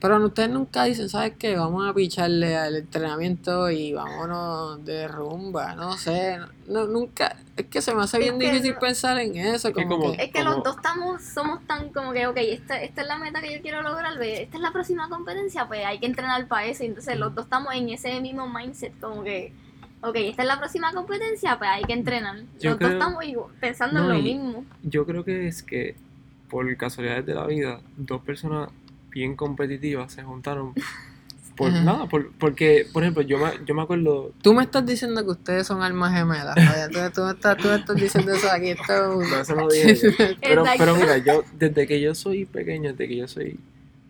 Pero ustedes nunca dicen, ¿sabes qué? Vamos a picharle al entrenamiento y vámonos de rumba, no sé. No, nunca, es que se me hace Es bien difícil no- pensar en eso. Es que Como, como- que, Es que Como- los dos estamos, somos tan como que, ok, esta, esta es la meta que yo quiero lograr, ve, esta es la próxima competencia, pues hay que entrenar para eso. Entonces los dos estamos en ese mismo mindset, como que, ok, esta es la próxima competencia, pues hay que entrenar. Yo los creo- dos estamos pensando No, en lo mismo. Yo creo que es que por casualidades de la vida, dos personas bien competitivas se juntaron por Ajá. nada, por- porque, por ejemplo, yo me, yo me acuerdo Tú me estás diciendo que ustedes son almas gemelas. Tú, tú me estás, tú me estás diciendo eso aquí. Esto No, eso no lo dije yo. Pero, pero mira, yo, desde que yo soy pequeño, desde que yo soy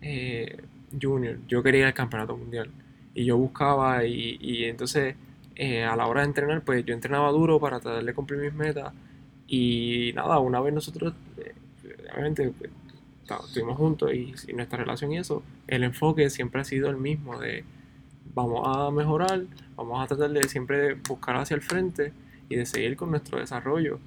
eh, junior, yo quería ir al campeonato mundial. Y yo buscaba, y, y entonces eh, a la hora de entrenar, pues yo entrenaba duro para tratar de cumplir mis metas. Y nada, una vez nosotros, eh, obviamente, pues, estuvimos juntos y, y nuestra relación y eso, el enfoque siempre ha sido el mismo de vamos a mejorar, vamos a tratar de siempre buscar hacia el frente y de seguir con nuestro desarrollo.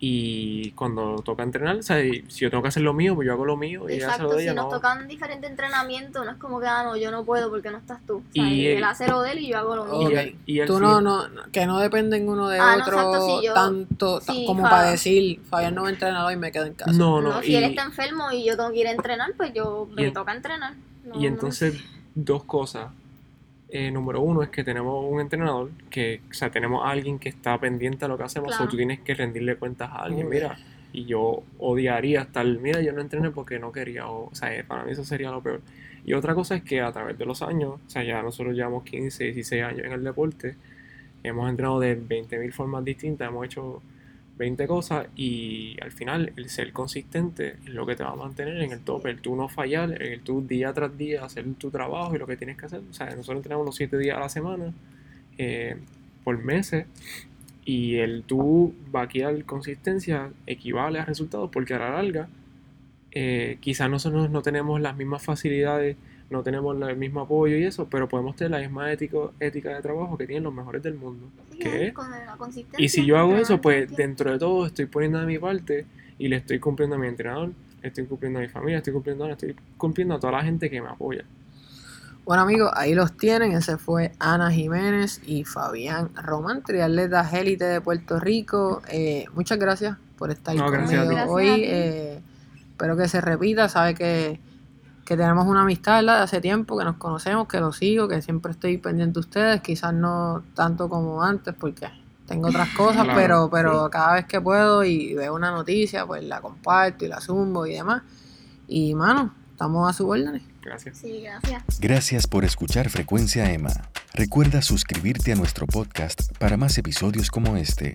Y cuando toca entrenar, o sea, si yo tengo que hacer lo mío, pues yo hago lo mío y ella hace lo Exacto, si nos no. tocan diferentes entrenamientos, no es como que, ah, no, yo no puedo porque no estás tú. O sea, Y- él hace lo de él y yo hago lo mío. Y Tú no, no, que no dependen uno de Ah, no, otro exacto, sí, yo- tanto sí, como para decir, Fabián no va a entrenar hoy y me quedo en casa. No, No, no, si y, él está enfermo y yo tengo que ir a entrenar, pues yo me en- toca entrenar. No, y no. entonces, dos cosas. Eh, número uno es que tenemos un entrenador que, o sea, tenemos a alguien que está pendiente a lo que hacemos, Claro. o tú tienes que rendirle cuentas a alguien, mira, y yo odiaría estar, mira, yo no entrené porque no quería, o, o sea, eh, para mí eso sería lo peor. Y otra cosa es que a través de los años, o sea, ya nosotros llevamos 15, 16 años en el deporte, hemos entrenado de 20.000 formas distintas, hemos hecho 20 cosas y al final el ser consistente es lo que te va a mantener en el tope, el tú no fallar, el tú día tras día hacer tu trabajo y lo que tienes que hacer. O sea, nosotros entrenamos los 7 días a la semana, eh, por meses, y el tú vaquear consistencia equivale a resultados porque a la larga eh, quizás nosotros no tenemos las mismas facilidades, no tenemos el mismo apoyo y eso, pero podemos tener la misma ético- ética de trabajo que tienen los mejores del mundo. Sí, ¿Qué es? con la consistencia, Y si yo hago eso, pues dentro de todo estoy poniendo de mi parte y le estoy cumpliendo a mi entrenador, le estoy cumpliendo a mi familia, estoy cumpliendo, le estoy cumpliendo a toda la gente que me apoya. Bueno amigos, ahí los tienen. Ese fue Ana Jiménez y Fabián Román, triatletas élite de Puerto Rico. Eh, muchas gracias por estar No, gracias a conmigo hoy. Gracias ti. Eh, espero que se repita. Sabe que, que tenemos una amistad ¿verdad? de hace tiempo, que nos conocemos, que lo sigo, que siempre estoy pendiente de ustedes. Quizás no tanto como antes, porque tengo otras cosas, Claro, pero, pero cada vez que puedo y veo una noticia, pues la comparto y la zumbo y demás. Y mano, estamos a sus órdenes. Gracias. Sí, gracias. Gracias por escuchar Frecuencia Emma. Recuerda suscribirte a nuestro podcast para más episodios como este.